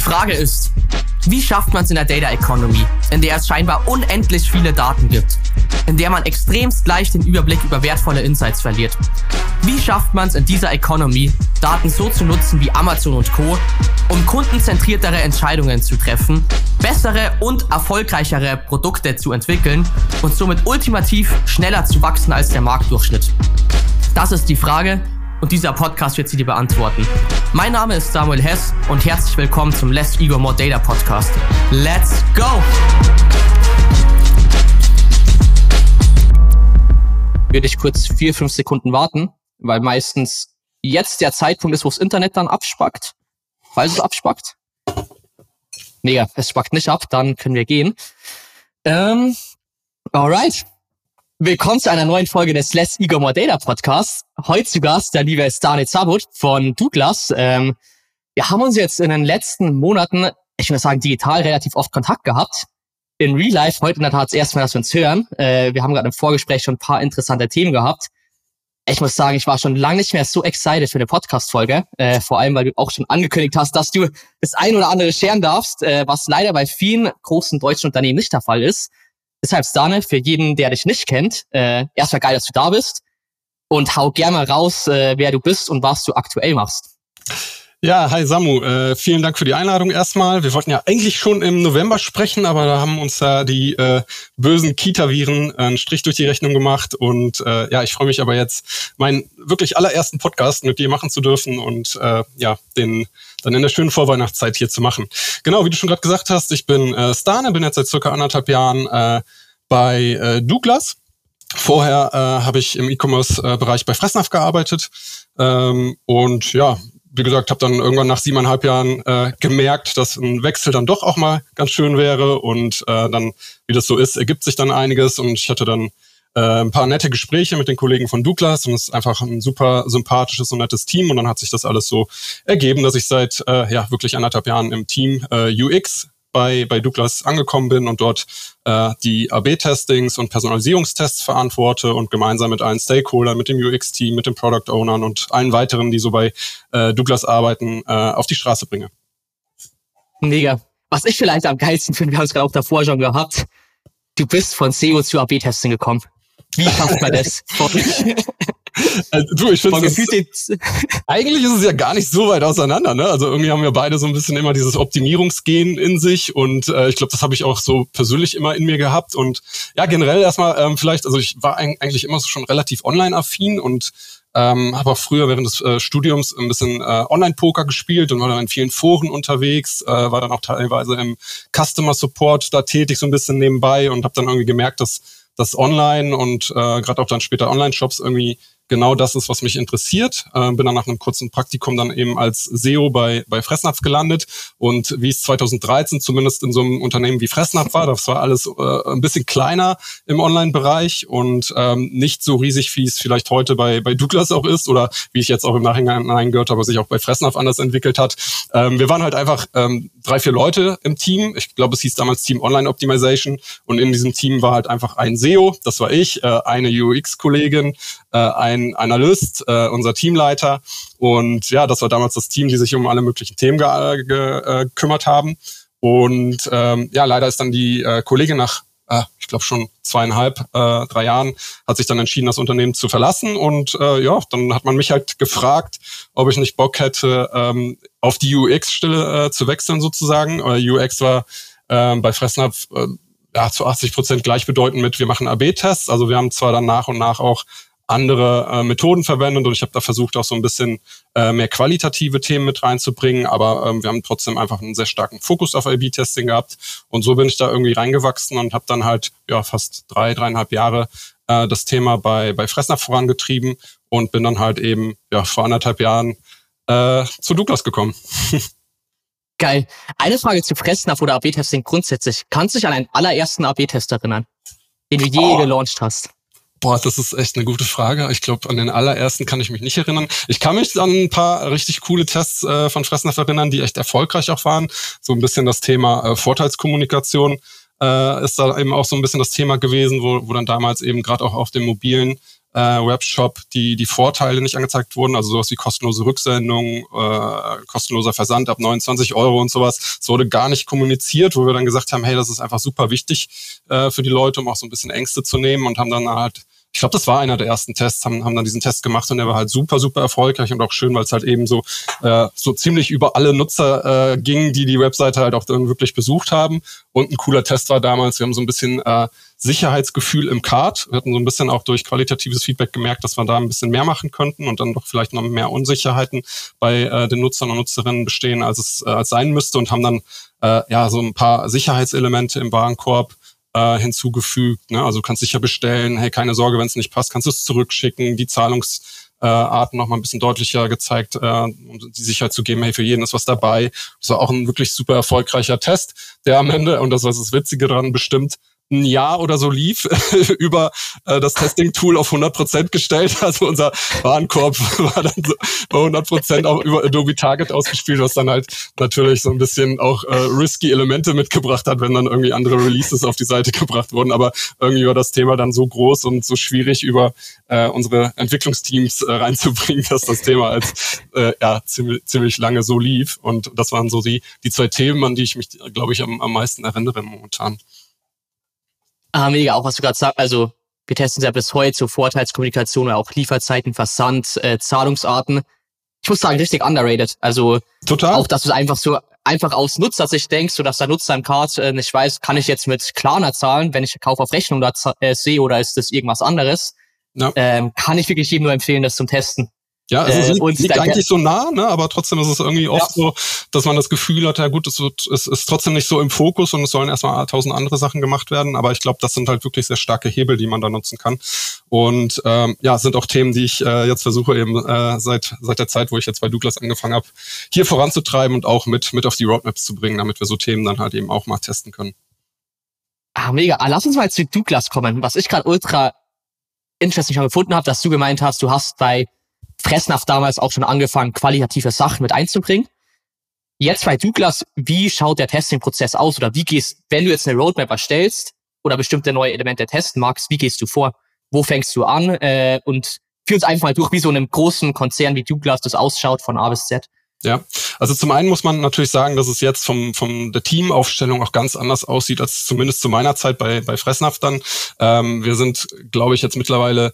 Die Frage ist, wie schafft man es in der Data Economy, in der es scheinbar unendlich viele Daten gibt, in der man extremst leicht den Überblick über wertvolle Insights verliert? Wie schafft man es in dieser Economy, Daten so zu nutzen wie Amazon und Co., um kundenzentriertere Entscheidungen zu treffen, bessere und erfolgreichere Produkte zu entwickeln und somit ultimativ schneller zu wachsen als der Marktdurchschnitt? Das ist die Frage, und dieser Podcast wird sie dir beantworten. Mein Name ist Samuel Hess und herzlich willkommen zum Less Ego More Data Podcast. Let's go! Würde ich kurz vier, fünf Sekunden warten, weil meistens jetzt der Zeitpunkt ist, wo das Internet dann abspackt. Falls es abspackt. Nee, es spackt nicht ab, dann können wir gehen. Ähm, alright. Willkommen zu einer neuen Folge des Less Ego More Data Podcasts. Heute zu Gast der liebe Stanit Sabut von Douglas. Ähm, wir haben uns jetzt in den letzten Monaten, ich würde sagen, digital relativ oft Kontakt gehabt. In Real Life heute in der Tat das erste Mal, dass wir uns hören. Äh, wir haben gerade im Vorgespräch schon ein paar interessante Themen gehabt. Ich muss sagen, ich war schon lange nicht mehr so excited für eine Podcast-Folge. Äh, vor allem, weil du auch schon angekündigt hast, dass du das ein oder andere scheren darfst, äh, was leider bei vielen großen deutschen Unternehmen nicht der Fall ist. Deshalb, Stane, für jeden, der dich nicht kennt, äh, erstmal geil, dass du da bist. Und hau gerne mal raus, äh, wer du bist und was du aktuell machst. Ja, hi Samu, äh, vielen Dank für die Einladung erstmal. Wir wollten ja eigentlich schon im November sprechen, aber da haben uns da die äh, bösen Kita-Viren einen Strich durch die Rechnung gemacht. Und äh, ja, ich freue mich aber jetzt, meinen wirklich allerersten Podcast mit dir machen zu dürfen und äh, ja, den dann in der schönen Vorweihnachtszeit hier zu machen. Genau, wie du schon gerade gesagt hast, ich bin äh, Stane, bin jetzt seit circa anderthalb Jahren äh, bei äh, Douglas. Vorher äh, habe ich im E-Commerce-Bereich bei Fressnapf gearbeitet ähm, und ja, wie gesagt, habe dann irgendwann nach siebeneinhalb Jahren äh, gemerkt, dass ein Wechsel dann doch auch mal ganz schön wäre. Und äh, dann, wie das so ist, ergibt sich dann einiges. Und ich hatte dann äh, ein paar nette Gespräche mit den Kollegen von Douglas und es ist einfach ein super sympathisches und nettes Team. Und dann hat sich das alles so ergeben, dass ich seit äh, ja wirklich anderthalb Jahren im Team äh, UX bei, bei Douglas angekommen bin und dort äh, die AB-Testings und Personalisierungstests verantworte und gemeinsam mit allen Stakeholdern, mit dem UX-Team, mit den Product Ownern und allen weiteren, die so bei äh, Douglas arbeiten, äh, auf die Straße bringe. Mega. Was ich vielleicht am geilsten finde, wir haben es gerade auch davor schon gehabt, du bist von SEO zu AB-Testing gekommen. Wie schafft man das? Also, du, ich finde eigentlich ist es ja gar nicht so weit auseinander. Ne? Also irgendwie haben wir beide so ein bisschen immer dieses Optimierungsgehen in sich und äh, ich glaube, das habe ich auch so persönlich immer in mir gehabt und ja generell erstmal ähm, vielleicht, also ich war eigentlich immer so schon relativ online-affin und ähm, habe auch früher während des äh, Studiums ein bisschen äh, Online-Poker gespielt und war dann in vielen Foren unterwegs, äh, war dann auch teilweise im Customer Support da tätig so ein bisschen nebenbei und habe dann irgendwie gemerkt, dass das Online und äh, gerade auch dann später Online-Shops irgendwie genau das ist, was mich interessiert. Äh, bin dann nach einem kurzen Praktikum dann eben als SEO bei, bei Fressnapf gelandet. Und wie es 2013 zumindest in so einem Unternehmen wie Fressnapf war, das war alles äh, ein bisschen kleiner im Online-Bereich und ähm, nicht so riesig, wie es vielleicht heute bei, bei Douglas auch ist oder wie ich jetzt auch im Nachhinein gehört habe, sich auch bei Fressnapf anders entwickelt hat. Ähm, wir waren halt einfach ähm, drei, vier Leute im Team. Ich glaube, es hieß damals Team Online Optimization und in diesem Team war halt einfach ein SEO, das war ich, äh, eine UX-Kollegin, äh, ein ein Analyst, äh, unser Teamleiter. Und ja, das war damals das Team, die sich um alle möglichen Themen ge ge äh, gekümmert haben. Und ähm, ja, leider ist dann die äh, Kollegin nach, äh, ich glaube schon zweieinhalb, äh, drei Jahren, hat sich dann entschieden, das Unternehmen zu verlassen. Und äh, ja, dann hat man mich halt gefragt, ob ich nicht Bock hätte, ähm, auf die UX-Stelle äh, zu wechseln sozusagen. Äh, UX war äh, bei Fressnapf äh, ja, zu 80 Prozent gleichbedeutend mit, wir machen AB-Tests. Also wir haben zwar dann nach und nach auch andere äh, Methoden verwendet und ich habe da versucht, auch so ein bisschen äh, mehr qualitative Themen mit reinzubringen, aber ähm, wir haben trotzdem einfach einen sehr starken Fokus auf A-B-Testing gehabt und so bin ich da irgendwie reingewachsen und habe dann halt ja fast drei, dreieinhalb Jahre äh, das Thema bei, bei Fressnapf vorangetrieben und bin dann halt eben ja vor anderthalb Jahren äh, zu Douglas gekommen. Geil. Eine Frage zu Fressnapf oder AB-Testing grundsätzlich. Kannst du dich an einen allerersten AB-Test erinnern, den du je oh. gelauncht hast? Boah, das ist echt eine gute Frage. Ich glaube, an den allerersten kann ich mich nicht erinnern. Ich kann mich an ein paar richtig coole Tests äh, von Fressnapf erinnern, die echt erfolgreich auch waren. So ein bisschen das Thema äh, Vorteilskommunikation äh, ist da eben auch so ein bisschen das Thema gewesen, wo, wo dann damals eben gerade auch auf dem mobilen äh, Webshop die, die Vorteile nicht angezeigt wurden, also sowas wie kostenlose Rücksendung, äh, kostenloser Versand ab 29 Euro und sowas. Es wurde gar nicht kommuniziert, wo wir dann gesagt haben, hey, das ist einfach super wichtig äh, für die Leute, um auch so ein bisschen Ängste zu nehmen und haben dann halt ich glaube, das war einer der ersten Tests, haben, haben dann diesen Test gemacht und der war halt super, super erfolgreich und auch schön, weil es halt eben so, äh, so ziemlich über alle Nutzer äh, ging, die die Webseite halt auch dann wirklich besucht haben. Und ein cooler Test war damals, wir haben so ein bisschen äh, Sicherheitsgefühl im Card. Wir hatten so ein bisschen auch durch qualitatives Feedback gemerkt, dass wir da ein bisschen mehr machen könnten und dann doch vielleicht noch mehr Unsicherheiten bei äh, den Nutzern und Nutzerinnen bestehen, als es äh, als sein müsste und haben dann äh, ja so ein paar Sicherheitselemente im Warenkorb äh, hinzugefügt. Ne? Also du kannst sicher bestellen, hey, keine Sorge, wenn es nicht passt, kannst du es zurückschicken, die Zahlungsarten äh, noch mal ein bisschen deutlicher gezeigt, äh, um die Sicherheit zu geben, hey, für jeden ist was dabei. Das war auch ein wirklich super erfolgreicher Test, der am Ende, und das war das Witzige dran, bestimmt ein Jahr oder so lief, über äh, das Testing-Tool auf 100 Prozent gestellt. Also unser Warenkorb war dann so bei 100 Prozent auch über Adobe Target ausgespielt, was dann halt natürlich so ein bisschen auch äh, risky Elemente mitgebracht hat, wenn dann irgendwie andere Releases auf die Seite gebracht wurden. Aber irgendwie war das Thema dann so groß und so schwierig über äh, unsere Entwicklungsteams äh, reinzubringen, dass das Thema als äh, ja ziemlich, ziemlich lange so lief. Und das waren so die, die zwei Themen, an die ich mich, glaube ich, am, am meisten erinnere momentan. Ah, mega, auch was du gerade sagst. Also, wir testen ja bis heute so Vorteilskommunikation oder auch Lieferzeiten, Versand, äh, Zahlungsarten. Ich muss sagen, richtig underrated. Also, Total. auch, dass du einfach so einfach aus Nutzersicht denkst, so dass der Nutzer im Card äh, nicht weiß, kann ich jetzt mit Klarna zahlen, wenn ich Kauf auf Rechnung da äh, sehe oder ist das irgendwas anderes? Ja. Ähm, kann ich wirklich jedem nur empfehlen, das zum Testen. Ja, also es äh, liegt, liegt eigentlich so nah, ne? aber trotzdem ist es irgendwie oft ja. so, dass man das Gefühl hat, ja gut, es, wird, es ist trotzdem nicht so im Fokus und es sollen erstmal tausend andere Sachen gemacht werden. Aber ich glaube, das sind halt wirklich sehr starke Hebel, die man da nutzen kann. Und ähm, ja, sind auch Themen, die ich äh, jetzt versuche eben äh, seit, seit der Zeit, wo ich jetzt bei Douglas angefangen habe, hier voranzutreiben und auch mit, mit auf die Roadmaps zu bringen, damit wir so Themen dann halt eben auch mal testen können. Ah, mega. Ah, lass uns mal zu Douglas kommen. Was ich gerade ultra interesting schon gefunden habe, dass du gemeint hast, du hast bei Fressnapf damals auch schon angefangen, qualitative Sachen mit einzubringen. Jetzt bei Douglas, wie schaut der Testing-Prozess aus oder wie gehst, wenn du jetzt eine Roadmap erstellst oder bestimmte neue Elemente testen magst, wie gehst du vor? Wo fängst du an? Äh, und führ uns einfach mal durch, wie so einem großen Konzern wie Douglas das ausschaut von A bis Z. Ja, also zum einen muss man natürlich sagen, dass es jetzt vom, vom der Teamaufstellung auch ganz anders aussieht als zumindest zu meiner Zeit bei, bei Fressnapf dann. Ähm, wir sind, glaube ich, jetzt mittlerweile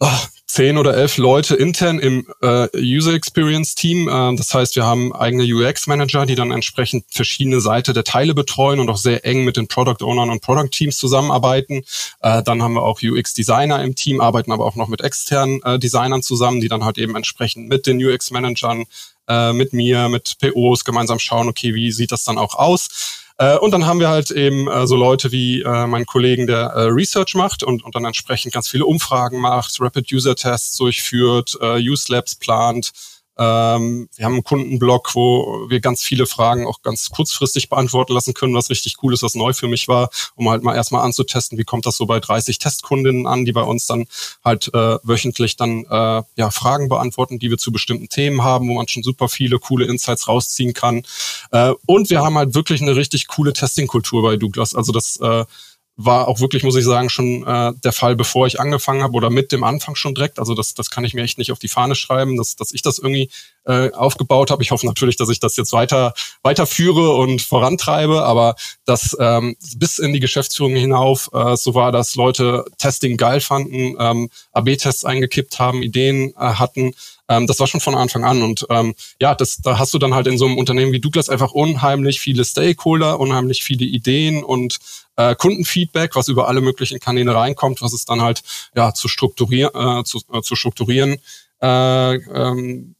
oh, zehn oder elf Leute intern im äh, User Experience Team. Äh, das heißt, wir haben eigene UX Manager, die dann entsprechend verschiedene Seite der Teile betreuen und auch sehr eng mit den Product Ownern und Product Teams zusammenarbeiten. Äh, dann haben wir auch UX Designer im Team, arbeiten aber auch noch mit externen äh, Designern zusammen, die dann halt eben entsprechend mit den UX Managern, äh, mit mir, mit POs gemeinsam schauen, okay, wie sieht das dann auch aus? Äh, und dann haben wir halt eben äh, so Leute wie äh, meinen Kollegen, der äh, Research macht und, und dann entsprechend ganz viele Umfragen macht, Rapid User Tests durchführt, äh, Use Labs plant, ähm, wir haben einen Kundenblog, wo wir ganz viele Fragen auch ganz kurzfristig beantworten lassen können, was richtig cool ist, was neu für mich war, um halt mal erstmal anzutesten, wie kommt das so bei 30 Testkundinnen an, die bei uns dann halt äh, wöchentlich dann äh, ja Fragen beantworten, die wir zu bestimmten Themen haben, wo man schon super viele coole Insights rausziehen kann. Äh, und wir haben halt wirklich eine richtig coole Testing-Kultur bei Douglas. Also das äh, war auch wirklich, muss ich sagen, schon äh, der Fall, bevor ich angefangen habe oder mit dem Anfang schon direkt. Also das, das kann ich mir echt nicht auf die Fahne schreiben, dass, dass ich das irgendwie äh, aufgebaut habe. Ich hoffe natürlich, dass ich das jetzt weiter weiterführe und vorantreibe, aber das ähm, bis in die Geschäftsführung hinauf äh, so war, dass Leute Testing geil fanden, ähm, AB-Tests eingekippt haben, Ideen äh, hatten. Ähm, das war schon von Anfang an und ähm, ja, das da hast du dann halt in so einem Unternehmen wie Douglas einfach unheimlich viele Stakeholder, unheimlich viele Ideen und äh, Kundenfeedback, was über alle möglichen Kanäle reinkommt, was es dann halt ja zu strukturieren, äh, zu, äh, zu strukturieren äh, ähm,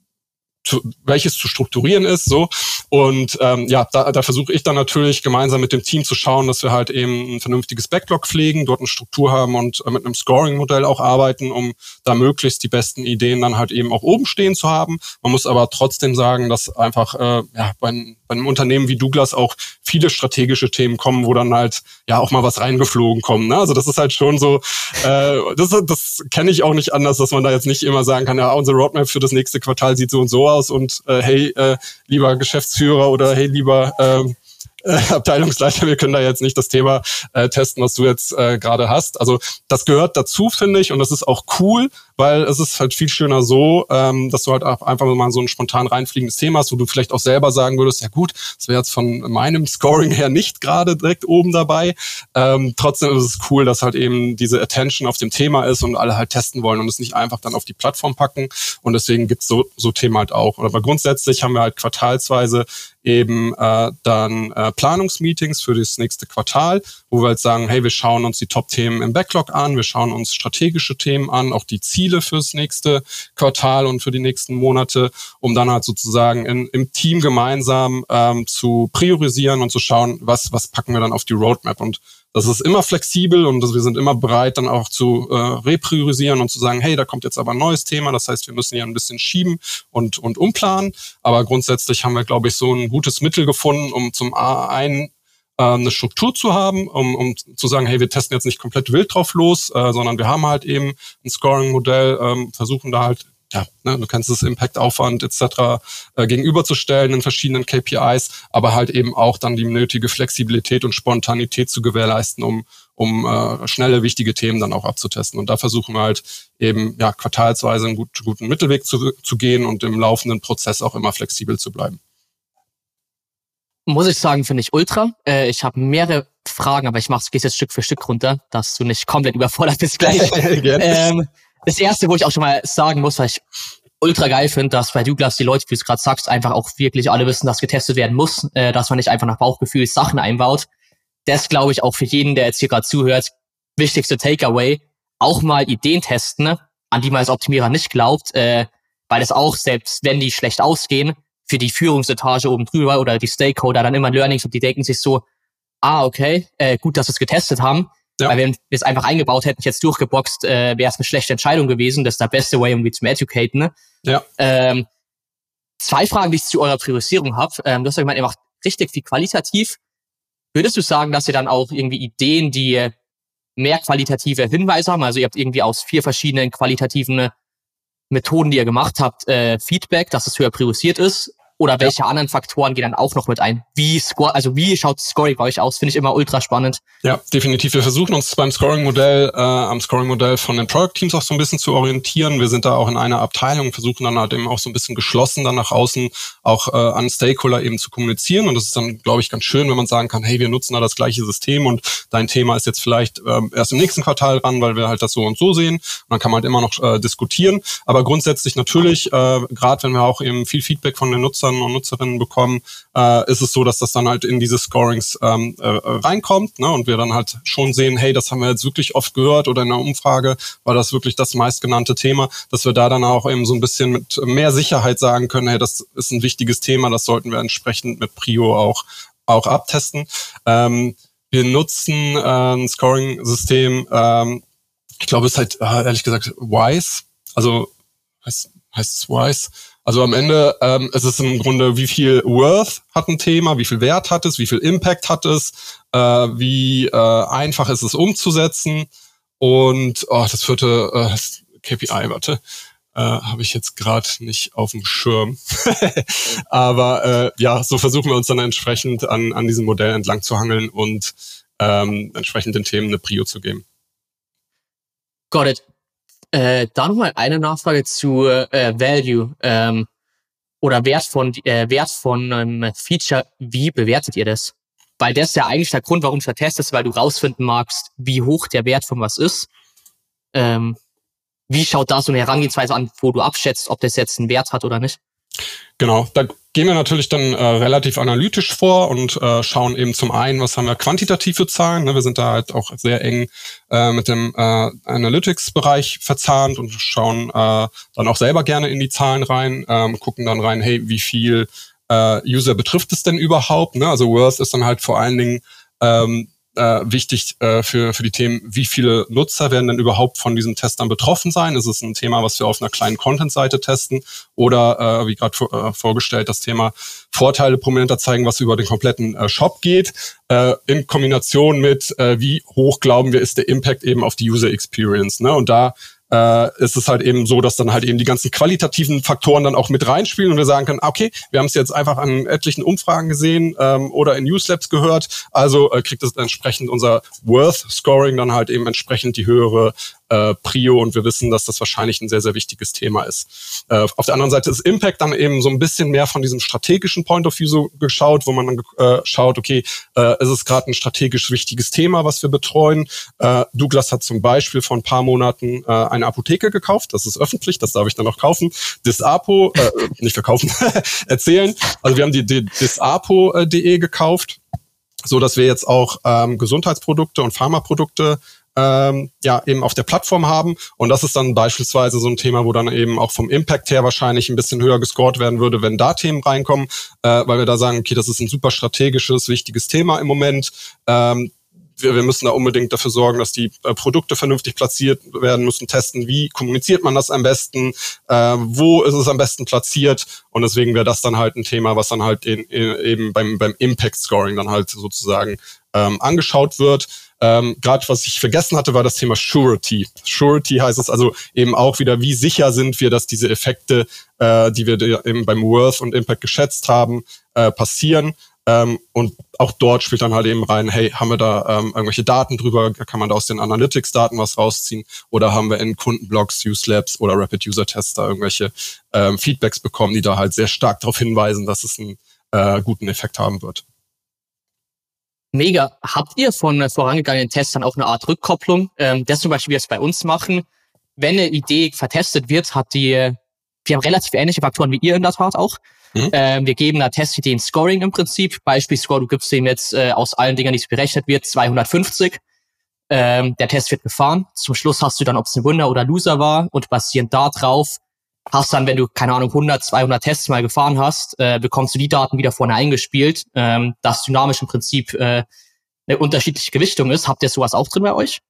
zu, welches zu strukturieren ist, so. Und ähm, ja, da, da versuche ich dann natürlich gemeinsam mit dem Team zu schauen, dass wir halt eben ein vernünftiges Backlog pflegen, dort eine Struktur haben und äh, mit einem Scoring-Modell auch arbeiten, um da möglichst die besten Ideen dann halt eben auch oben stehen zu haben. Man muss aber trotzdem sagen, dass einfach äh, ja, bei, bei einem Unternehmen wie Douglas auch viele strategische Themen kommen, wo dann halt ja auch mal was reingeflogen kommt. Ne? Also das ist halt schon so, äh, das, das kenne ich auch nicht anders, dass man da jetzt nicht immer sagen kann, ja, unsere Roadmap für das nächste Quartal sieht so und so aus und äh, hey, äh, lieber Geschäftsführer oder hey, lieber ähm, äh, Abteilungsleiter, wir können da jetzt nicht das Thema äh, testen, was du jetzt äh, gerade hast. Also das gehört dazu, finde ich, und das ist auch cool, weil es ist halt viel schöner so, ähm, dass du halt einfach mal so ein spontan reinfliegendes Thema hast, wo du vielleicht auch selber sagen würdest, ja gut, das wäre jetzt von meinem Scoring her nicht gerade direkt oben dabei. Ähm, trotzdem ist es cool, dass halt eben diese Attention auf dem Thema ist und alle halt testen wollen und es nicht einfach dann auf die Plattform packen. Und deswegen gibt's so, so Themen halt auch. Aber grundsätzlich haben wir halt quartalsweise eben äh, dann äh, Planungsmeetings für das nächste Quartal, wo wir halt sagen, hey, wir schauen uns die Top-Themen im Backlog an, wir schauen uns strategische Themen an, auch die Ziele fürs nächste Quartal und für die nächsten Monate, um dann halt sozusagen in, im Team gemeinsam ähm, zu priorisieren und zu schauen, was, was packen wir dann auf die Roadmap. Und das ist immer flexibel und wir sind immer bereit, dann auch zu äh, repriorisieren und zu sagen, hey, da kommt jetzt aber ein neues Thema. Das heißt, wir müssen ja ein bisschen schieben und, und umplanen. Aber grundsätzlich haben wir, glaube ich, so ein gutes Mittel gefunden, um zum einen äh, eine Struktur zu haben, um, um zu sagen, hey, wir testen jetzt nicht komplett wild drauf los, äh, sondern wir haben halt eben ein Scoring-Modell, ähm, versuchen da halt ja, ne, du kannst das Impact-Aufwand etc. Äh, gegenüberzustellen in verschiedenen KPIs, aber halt eben auch dann die nötige Flexibilität und Spontanität zu gewährleisten, um, um äh, schnelle, wichtige Themen dann auch abzutesten. Und da versuchen wir halt eben ja, quartalsweise einen gut, guten Mittelweg zu, zu gehen und im laufenden Prozess auch immer flexibel zu bleiben. Muss ich sagen, finde ich ultra. Äh, ich habe mehrere Fragen, aber ich mache es jetzt Stück für Stück runter, dass du nicht komplett überfordert bist gleich. ähm, das erste, wo ich auch schon mal sagen muss, weil ich ultra geil finde, dass bei Douglas die Leute, wie du es gerade sagst, einfach auch wirklich alle wissen, dass getestet werden muss, äh, dass man nicht einfach nach Bauchgefühl Sachen einbaut. Das glaube ich auch für jeden, der jetzt hier gerade zuhört, wichtigste Takeaway, auch mal Ideen testen, an die man als Optimierer nicht glaubt, äh, weil es auch, selbst wenn die schlecht ausgehen, für die Führungsetage oben drüber oder die Stakeholder dann immer Learnings und die denken sich so, ah, okay, äh, gut, dass wir es getestet haben, ja. Weil wenn wir es einfach eingebaut hätten, jetzt durchgeboxt, äh, wäre es eine schlechte Entscheidung gewesen. Das ist der beste Way, um wie zum Educaten. Ne? Ja. Ähm, zwei Fragen, die ich zu eurer Priorisierung habe. Ähm, du hast ja gemeint, ihr macht richtig viel qualitativ. Würdest du sagen, dass ihr dann auch irgendwie Ideen, die mehr qualitative Hinweise haben? Also ihr habt irgendwie aus vier verschiedenen qualitativen Methoden, die ihr gemacht habt, äh, Feedback, dass es höher priorisiert ist. Oder welche ja. anderen Faktoren gehen dann auch noch mit ein? Wie score, also wie schaut Scoring bei euch aus? Finde ich immer ultra spannend. Ja, definitiv. Wir versuchen uns beim Scoring-Modell, äh, am Scoring-Modell von den Product-Teams auch so ein bisschen zu orientieren. Wir sind da auch in einer Abteilung, versuchen dann halt eben auch so ein bisschen geschlossen dann nach außen auch äh, an Stakeholder eben zu kommunizieren. Und das ist dann, glaube ich, ganz schön, wenn man sagen kann, hey, wir nutzen da das gleiche System und dein Thema ist jetzt vielleicht äh, erst im nächsten Quartal ran, weil wir halt das so und so sehen. Und dann kann man halt immer noch äh, diskutieren. Aber grundsätzlich natürlich, äh, gerade wenn wir auch eben viel Feedback von den Nutzern Nutzern und Nutzerinnen bekommen, äh, ist es so, dass das dann halt in diese Scorings ähm, äh, reinkommt ne? und wir dann halt schon sehen, hey, das haben wir jetzt wirklich oft gehört oder in der Umfrage war das wirklich das meistgenannte Thema, dass wir da dann auch eben so ein bisschen mit mehr Sicherheit sagen können, hey, das ist ein wichtiges Thema, das sollten wir entsprechend mit Prio auch, auch abtesten. Ähm, wir nutzen äh, ein Scoring-System, ähm, ich glaube, es ist halt äh, ehrlich gesagt WISE, also heißt, heißt es WISE, also am Ende ähm, es ist im Grunde, wie viel Worth hat ein Thema, wie viel Wert hat es, wie viel Impact hat es, äh, wie äh, einfach ist es umzusetzen. Und oh, das vierte äh, KPI, warte, äh, habe ich jetzt gerade nicht auf dem Schirm. Aber äh, ja, so versuchen wir uns dann entsprechend an, an diesem Modell entlang zu hangeln und ähm, entsprechend den Themen eine Prio zu geben. Got it. Äh, da nochmal eine Nachfrage zu äh, Value ähm, oder Wert von äh, Wert von einem Feature. Wie bewertet ihr das? Weil das ist ja eigentlich der Grund, warum du vertestest, weil du rausfinden magst, wie hoch der Wert von was ist. Ähm, wie schaut da so eine Herangehensweise an, wo du abschätzt, ob das jetzt einen Wert hat oder nicht? Genau, da gehen wir natürlich dann äh, relativ analytisch vor und äh, schauen eben zum einen, was haben wir quantitativ für Zahlen. Ne? Wir sind da halt auch sehr eng äh, mit dem äh, Analytics-Bereich verzahnt und schauen äh, dann auch selber gerne in die Zahlen rein, ähm, gucken dann rein, hey, wie viel äh, User betrifft es denn überhaupt? Ne? Also Worth ist dann halt vor allen Dingen ähm, äh, wichtig äh, für, für die Themen, wie viele Nutzer werden denn überhaupt von diesen Testern betroffen sein? Ist es ein Thema, was wir auf einer kleinen Content-Seite testen? Oder, äh, wie gerade äh, vorgestellt, das Thema Vorteile prominenter zeigen, was über den kompletten äh, Shop geht, äh, in Kombination mit, äh, wie hoch glauben wir, ist der Impact eben auf die User Experience. Ne? Und da äh, ist es halt eben so, dass dann halt eben die ganzen qualitativen Faktoren dann auch mit reinspielen und wir sagen können, okay, wir haben es jetzt einfach an etlichen Umfragen gesehen ähm, oder in Newslabs gehört, also äh, kriegt es entsprechend unser Worth-Scoring dann halt eben entsprechend die höhere äh, Prio und wir wissen, dass das wahrscheinlich ein sehr, sehr wichtiges Thema ist. Äh, auf der anderen Seite ist Impact dann eben so ein bisschen mehr von diesem strategischen Point of View so geschaut, wo man dann äh, schaut, okay, äh, ist es gerade ein strategisch wichtiges Thema, was wir betreuen. Äh, Douglas hat zum Beispiel vor ein paar Monaten äh, eine Apotheke gekauft, das ist öffentlich, das darf ich dann noch kaufen. Disapo, äh, nicht verkaufen, erzählen. Also wir haben die, die disapo.de gekauft so dass wir jetzt auch ähm, Gesundheitsprodukte und Pharmaprodukte ähm, ja eben auf der Plattform haben. Und das ist dann beispielsweise so ein Thema, wo dann eben auch vom Impact her wahrscheinlich ein bisschen höher gescored werden würde, wenn da Themen reinkommen, äh, weil wir da sagen, okay, das ist ein super strategisches, wichtiges Thema im Moment. Ähm, wir, wir müssen da unbedingt dafür sorgen, dass die äh, Produkte vernünftig platziert werden, müssen testen, wie kommuniziert man das am besten, äh, wo ist es am besten platziert und deswegen wäre das dann halt ein Thema, was dann halt in, in, eben beim, beim Impact Scoring dann halt sozusagen ähm, angeschaut wird. Ähm, Gerade was ich vergessen hatte, war das Thema Surety. Surety heißt es also eben auch wieder, wie sicher sind wir, dass diese Effekte, äh, die wir eben beim Worth und Impact geschätzt haben, äh, passieren. Ähm, und auch dort spielt dann halt eben rein, hey, haben wir da ähm, irgendwelche Daten drüber? Kann man da aus den Analytics-Daten was rausziehen? Oder haben wir in Kundenblogs, Use Labs oder Rapid User Tests da irgendwelche ähm, Feedbacks bekommen, die da halt sehr stark darauf hinweisen, dass es einen äh, guten Effekt haben wird? Mega. Habt ihr von vorangegangenen Tests dann auch eine Art Rückkopplung? Ähm, das zum Beispiel, wie wir es bei uns machen. Wenn eine Idee vertestet wird, hat die, wir haben relativ ähnliche Faktoren wie ihr in der Tat auch. Mhm. Ähm, wir geben einer Testidee ein Scoring im Prinzip. Beispielscore, du gibst ihm jetzt äh, aus allen Dingen, die es berechnet wird, 250. Ähm, der Test wird gefahren. Zum Schluss hast du dann, ob es ein Winner oder Loser war und basierend darauf hast dann, wenn du, keine Ahnung, 100, 200 Tests mal gefahren hast, äh, bekommst du die Daten wieder vorne eingespielt, ähm, dass dynamisch im Prinzip äh, eine unterschiedliche Gewichtung ist. Habt ihr sowas auch drin bei euch?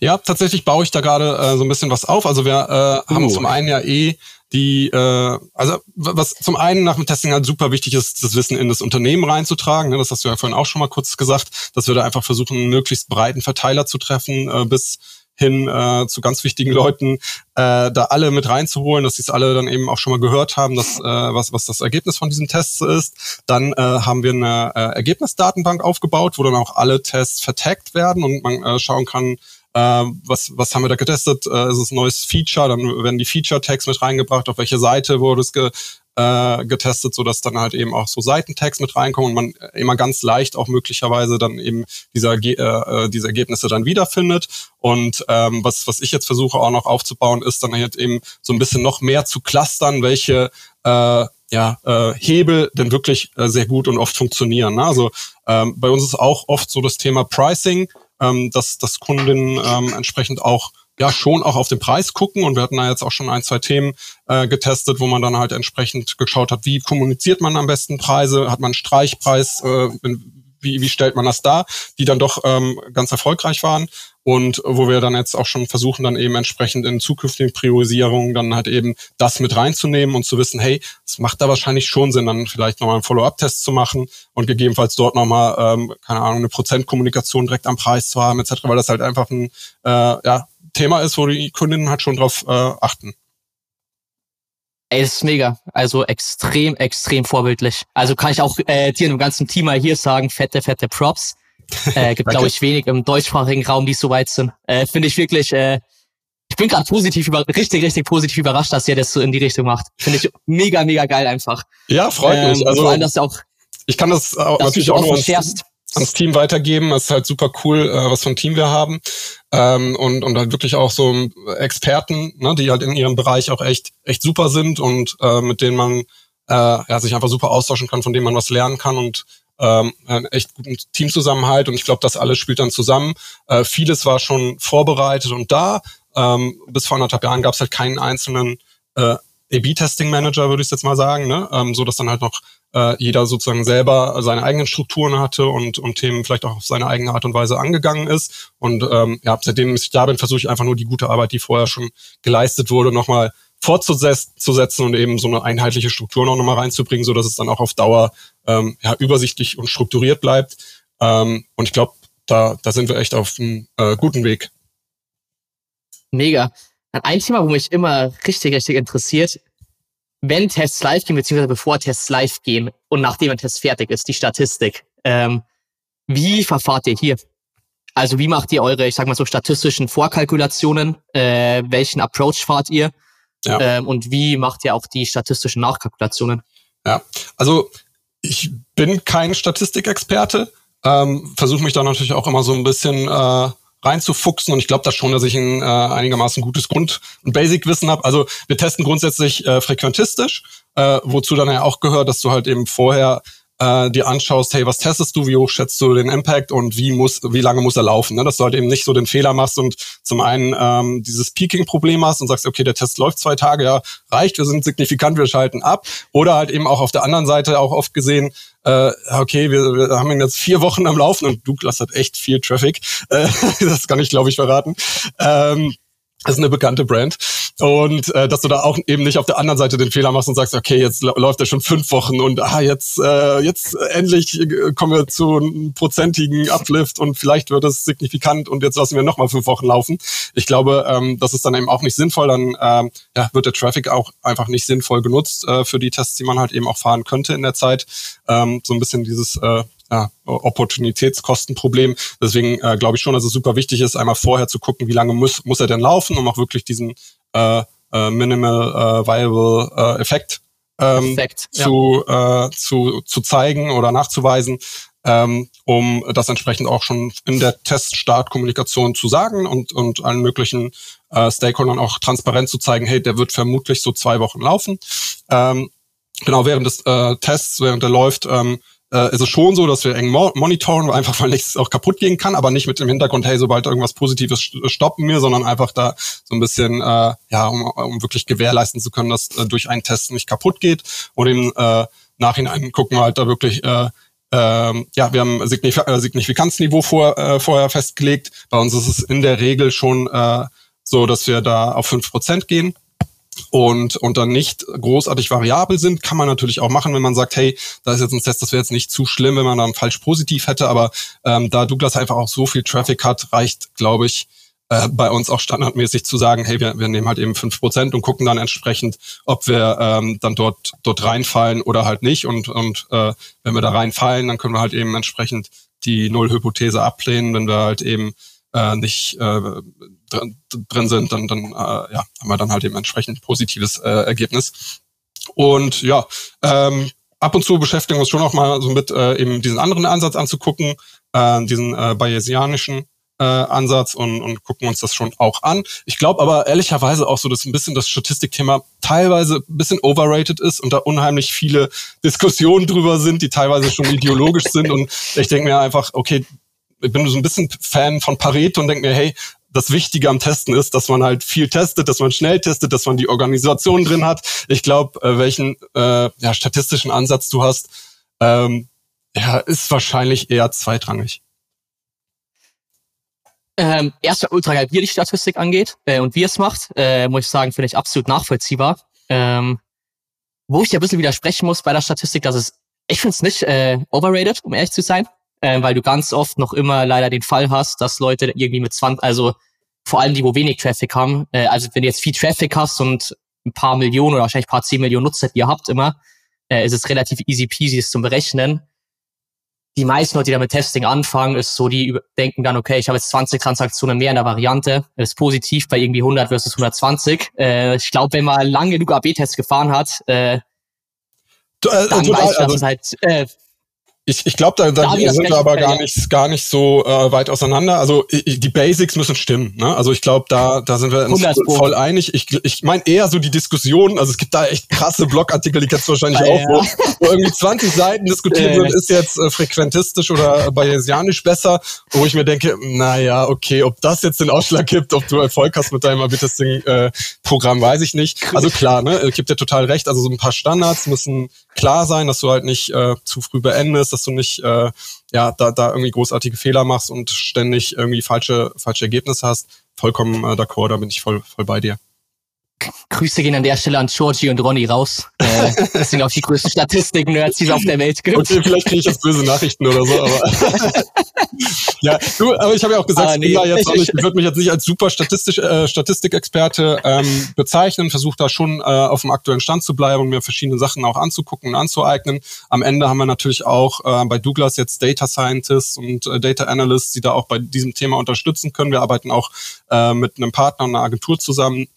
Ja, tatsächlich baue ich da gerade äh, so ein bisschen was auf. Also wir äh, uh. haben zum einen ja eh die, äh, also was zum einen nach dem Testing halt super wichtig ist, das Wissen in das Unternehmen reinzutragen. Ne? Das hast du ja vorhin auch schon mal kurz gesagt, dass wir da einfach versuchen, einen möglichst breiten Verteiler zu treffen, äh, bis hin äh, zu ganz wichtigen Leuten, äh, da alle mit reinzuholen, dass sie es alle dann eben auch schon mal gehört haben, dass, äh, was, was das Ergebnis von diesem Test ist. Dann äh, haben wir eine äh, Ergebnisdatenbank aufgebaut, wo dann auch alle Tests vertaggt werden und man äh, schauen kann, was, was haben wir da getestet? Äh, ist es ein neues Feature? Dann werden die Feature-Tags mit reingebracht, auf welche Seite wurde es ge, äh, getestet, so dass dann halt eben auch so Seitentags mit reinkommen und man immer ganz leicht auch möglicherweise dann eben diese, äh, äh, diese Ergebnisse dann wiederfindet. Und ähm, was, was ich jetzt versuche auch noch aufzubauen, ist dann halt eben so ein bisschen noch mehr zu clustern, welche äh, ja, äh, Hebel denn wirklich äh, sehr gut und oft funktionieren. Ne? Also ähm, bei uns ist auch oft so das Thema Pricing, ähm, dass, dass Kunden ähm, entsprechend auch ja schon auch auf den Preis gucken. Und wir hatten da jetzt auch schon ein, zwei Themen äh, getestet, wo man dann halt entsprechend geschaut hat, wie kommuniziert man am besten Preise, hat man Streichpreis, äh, wie, wie stellt man das dar, die dann doch ähm, ganz erfolgreich waren und wo wir dann jetzt auch schon versuchen, dann eben entsprechend in zukünftigen Priorisierungen dann halt eben das mit reinzunehmen und zu wissen, hey, es macht da wahrscheinlich schon Sinn, dann vielleicht nochmal einen Follow-up-Test zu machen und gegebenenfalls dort nochmal, ähm, keine Ahnung, eine Prozentkommunikation direkt am Preis zu haben, etc., weil das halt einfach ein, äh, ja, Thema ist, wo die Kundinnen halt schon drauf äh, achten. Ey, das ist mega. Also extrem, extrem vorbildlich. Also kann ich auch äh, dir und dem ganzen Team mal hier sagen, fette, fette Props. Äh, gibt, glaube ich, wenig im deutschsprachigen Raum, die so weit sind. Äh, Finde ich wirklich, äh, ich bin gerade positiv über, richtig, richtig positiv überrascht, dass ihr das so in die Richtung macht. Finde ich mega, mega geil einfach. Ja, freut mich. Ähm, also, vor allem, dass du auch, ich kann das auch, natürlich auch nur ans Team weitergeben. Es ist halt super cool, äh, was für ein Team wir haben. Ähm, und, und halt wirklich auch so Experten, ne, die halt in ihrem Bereich auch echt, echt super sind und äh, mit denen man äh, ja, sich einfach super austauschen kann, von denen man was lernen kann und ähm, einen echt guten Teamzusammenhalt. Und ich glaube, das alles spielt dann zusammen. Äh, vieles war schon vorbereitet und da. Ähm, bis vor anderthalb Jahren gab es halt keinen einzelnen äh, A-B-Testing-Manager, würde ich jetzt mal sagen, ne? ähm, so dass dann halt noch äh, jeder sozusagen selber seine eigenen Strukturen hatte und, und Themen vielleicht auch auf seine eigene Art und Weise angegangen ist. Und ähm, ja, seitdem ich da bin, versuche ich einfach nur die gute Arbeit, die vorher schon geleistet wurde, nochmal fortzusetzen und eben so eine einheitliche Struktur noch nochmal reinzubringen, so dass es dann auch auf Dauer ähm, ja, übersichtlich und strukturiert bleibt. Ähm, und ich glaube, da, da sind wir echt auf einem äh, guten Weg. Mega. Ein Thema, wo mich immer richtig, richtig interessiert, wenn Tests live gehen, beziehungsweise bevor Tests live gehen und nachdem ein Test fertig ist, die Statistik. Ähm, wie verfahrt ihr hier? Also wie macht ihr eure, ich sag mal so, statistischen Vorkalkulationen? Äh, welchen Approach fahrt ihr? Ja. Ähm, und wie macht ihr auch die statistischen Nachkalkulationen? Ja, also ich bin kein Statistikexperte, ähm, versuche mich da natürlich auch immer so ein bisschen äh, reinzufuchsen und ich glaube da schon, dass ich ein äh, einigermaßen gutes Grund- und Basic-Wissen habe. Also wir testen grundsätzlich äh, frequentistisch, äh, wozu dann ja auch gehört, dass du halt eben vorher äh, dir anschaust, hey, was testest du, wie hoch schätzt du den Impact und wie muss, wie lange muss er laufen, ne? dass du halt eben nicht so den Fehler machst und zum einen ähm, dieses Peaking-Problem hast und sagst, okay, der Test läuft zwei Tage, ja, reicht, wir sind signifikant, wir schalten ab. Oder halt eben auch auf der anderen Seite auch oft gesehen, äh, okay, wir, wir haben ihn jetzt vier Wochen am Laufen und Douglas hat echt viel Traffic. Äh, das kann ich, glaube ich, verraten. Ähm, das ist eine bekannte Brand. Und äh, dass du da auch eben nicht auf der anderen Seite den Fehler machst und sagst, okay, jetzt läuft er schon fünf Wochen und ah, jetzt, äh, jetzt endlich äh, kommen wir zu einem prozentigen Uplift und vielleicht wird es signifikant und jetzt lassen wir nochmal fünf Wochen laufen. Ich glaube, ähm, das ist dann eben auch nicht sinnvoll. Dann ähm, ja, wird der Traffic auch einfach nicht sinnvoll genutzt äh, für die Tests, die man halt eben auch fahren könnte in der Zeit. Ähm, so ein bisschen dieses äh, ja, Opportunitätskostenproblem. Deswegen äh, glaube ich schon, dass es super wichtig ist, einmal vorher zu gucken, wie lange muss, muss er denn laufen, um auch wirklich diesen äh, äh, Minimal äh, Viable äh, Effekt ähm, Effekt, zu, ja. äh, zu, zu zeigen oder nachzuweisen, ähm, um das entsprechend auch schon in der Teststartkommunikation zu sagen und, und allen möglichen äh, Stakeholdern auch transparent zu zeigen, hey, der wird vermutlich so zwei Wochen laufen. Ähm, genau, während des äh, Tests, während der läuft, ähm, äh, ist es schon so, dass wir eng monitoren, einfach weil nichts auch kaputt gehen kann, aber nicht mit dem Hintergrund, hey, sobald irgendwas Positives stoppen wir, sondern einfach da so ein bisschen, äh, ja, um, um wirklich gewährleisten zu können, dass äh, durch einen Test nicht kaputt geht. Und im äh, Nachhinein gucken wir halt da wirklich, äh, ähm, ja, wir haben Signif äh, Signifikanzniveau vor, äh, vorher festgelegt. Bei uns ist es in der Regel schon äh, so, dass wir da auf fünf Prozent gehen und, und dann nicht großartig variabel sind, kann man natürlich auch machen, wenn man sagt, hey, da ist jetzt ein Test, das wäre jetzt nicht zu schlimm, wenn man dann falsch positiv hätte, aber ähm, da Douglas einfach auch so viel Traffic hat, reicht, glaube ich, äh, bei uns auch standardmäßig zu sagen, hey, wir, wir nehmen halt eben fünf Prozent und gucken dann entsprechend, ob wir ähm, dann dort, dort reinfallen oder halt nicht. Und, und äh, wenn wir da reinfallen, dann können wir halt eben entsprechend die Null-Hypothese ablehnen, wenn wir halt eben äh, nicht äh, drin sind, dann, dann äh, ja, haben wir dann halt eben entsprechend positives äh, Ergebnis. Und ja, ähm, ab und zu beschäftigen wir uns schon auch mal so mit äh, eben diesen anderen Ansatz anzugucken, äh, diesen äh, bayesianischen äh, Ansatz und, und gucken uns das schon auch an. Ich glaube aber ehrlicherweise auch so, dass ein bisschen das Statistikthema teilweise ein bisschen overrated ist und da unheimlich viele Diskussionen drüber sind, die teilweise schon ideologisch sind. Und ich denke mir einfach, okay, ich bin so ein bisschen Fan von Pareto und denke mir, hey, das Wichtige am Testen ist, dass man halt viel testet, dass man schnell testet, dass man die Organisation drin hat. Ich glaube, äh, welchen äh, ja, statistischen Ansatz du hast, ähm, ja, ist wahrscheinlich eher zweitrangig. Ähm, erstmal ultra geil, wie die Statistik angeht äh, und wie es macht, äh, muss ich sagen, finde ich absolut nachvollziehbar. Ähm, wo ich dir ein bisschen widersprechen muss bei der Statistik, dass es, ich finde es nicht äh, overrated, um ehrlich zu sein äh, weil du ganz oft noch immer leider den Fall hast, dass Leute irgendwie mit 20, also vor allem die, wo wenig Traffic haben, äh, also wenn du jetzt viel Traffic hast und ein paar Millionen oder wahrscheinlich ein paar zehn Millionen Nutzer, die ihr habt immer, äh, ist es relativ easy peasy, es zum Berechnen. Die meisten Leute, die damit Testing anfangen, ist so, die denken dann, okay, ich habe jetzt 20 Transaktionen mehr in der Variante, ist positiv bei irgendwie 100 versus 120. Äh, ich glaube, wenn man lange genug AB-Tests gefahren hat, äh, äh, dann total, weiß dass also, es halt äh, ich, ich glaube, da, da, da sind wir aber gar nicht, gar nicht so äh, weit auseinander. Also ich, die Basics müssen stimmen. Ne? Also ich glaube, da, da sind wir uns voll einig. Ich, ich meine eher so die Diskussion, also es gibt da echt krasse Blogartikel, die kennst du wahrscheinlich auch, wo, wo irgendwie 20 Seiten diskutiert wird, ist jetzt äh, frequentistisch oder bayesianisch besser, wo ich mir denke, naja, okay, ob das jetzt den Ausschlag gibt, ob du Erfolg hast mit deinem A-B-Testing-Programm, äh, weiß ich nicht. Also klar, ne, gibt dir total recht. Also so ein paar Standards müssen klar sein, dass du halt nicht äh, zu früh beendest, dass du nicht äh, ja da, da irgendwie großartige Fehler machst und ständig irgendwie falsche falsche Ergebnisse hast. Vollkommen äh, d'accord, da bin ich voll voll bei dir. Grüße gehen an der Stelle an Georgie und Ronny raus. Äh, das sind auch die größten Statistiken-Nerds, die es auf der Welt gibt. Okay, vielleicht kriege ich jetzt böse Nachrichten oder so, aber. ja, du, aber ich habe ja auch gesagt, ah, nee. ich, jetzt ich, ich würde mich jetzt nicht als super statistisch, äh, Statistikexperte ähm, bezeichnen, versuche da schon äh, auf dem aktuellen Stand zu bleiben und mir verschiedene Sachen auch anzugucken und anzueignen. Am Ende haben wir natürlich auch äh, bei Douglas jetzt Data Scientists und äh, Data Analysts, die da auch bei diesem Thema unterstützen können. Wir arbeiten auch äh, mit einem Partner und einer Agentur zusammen,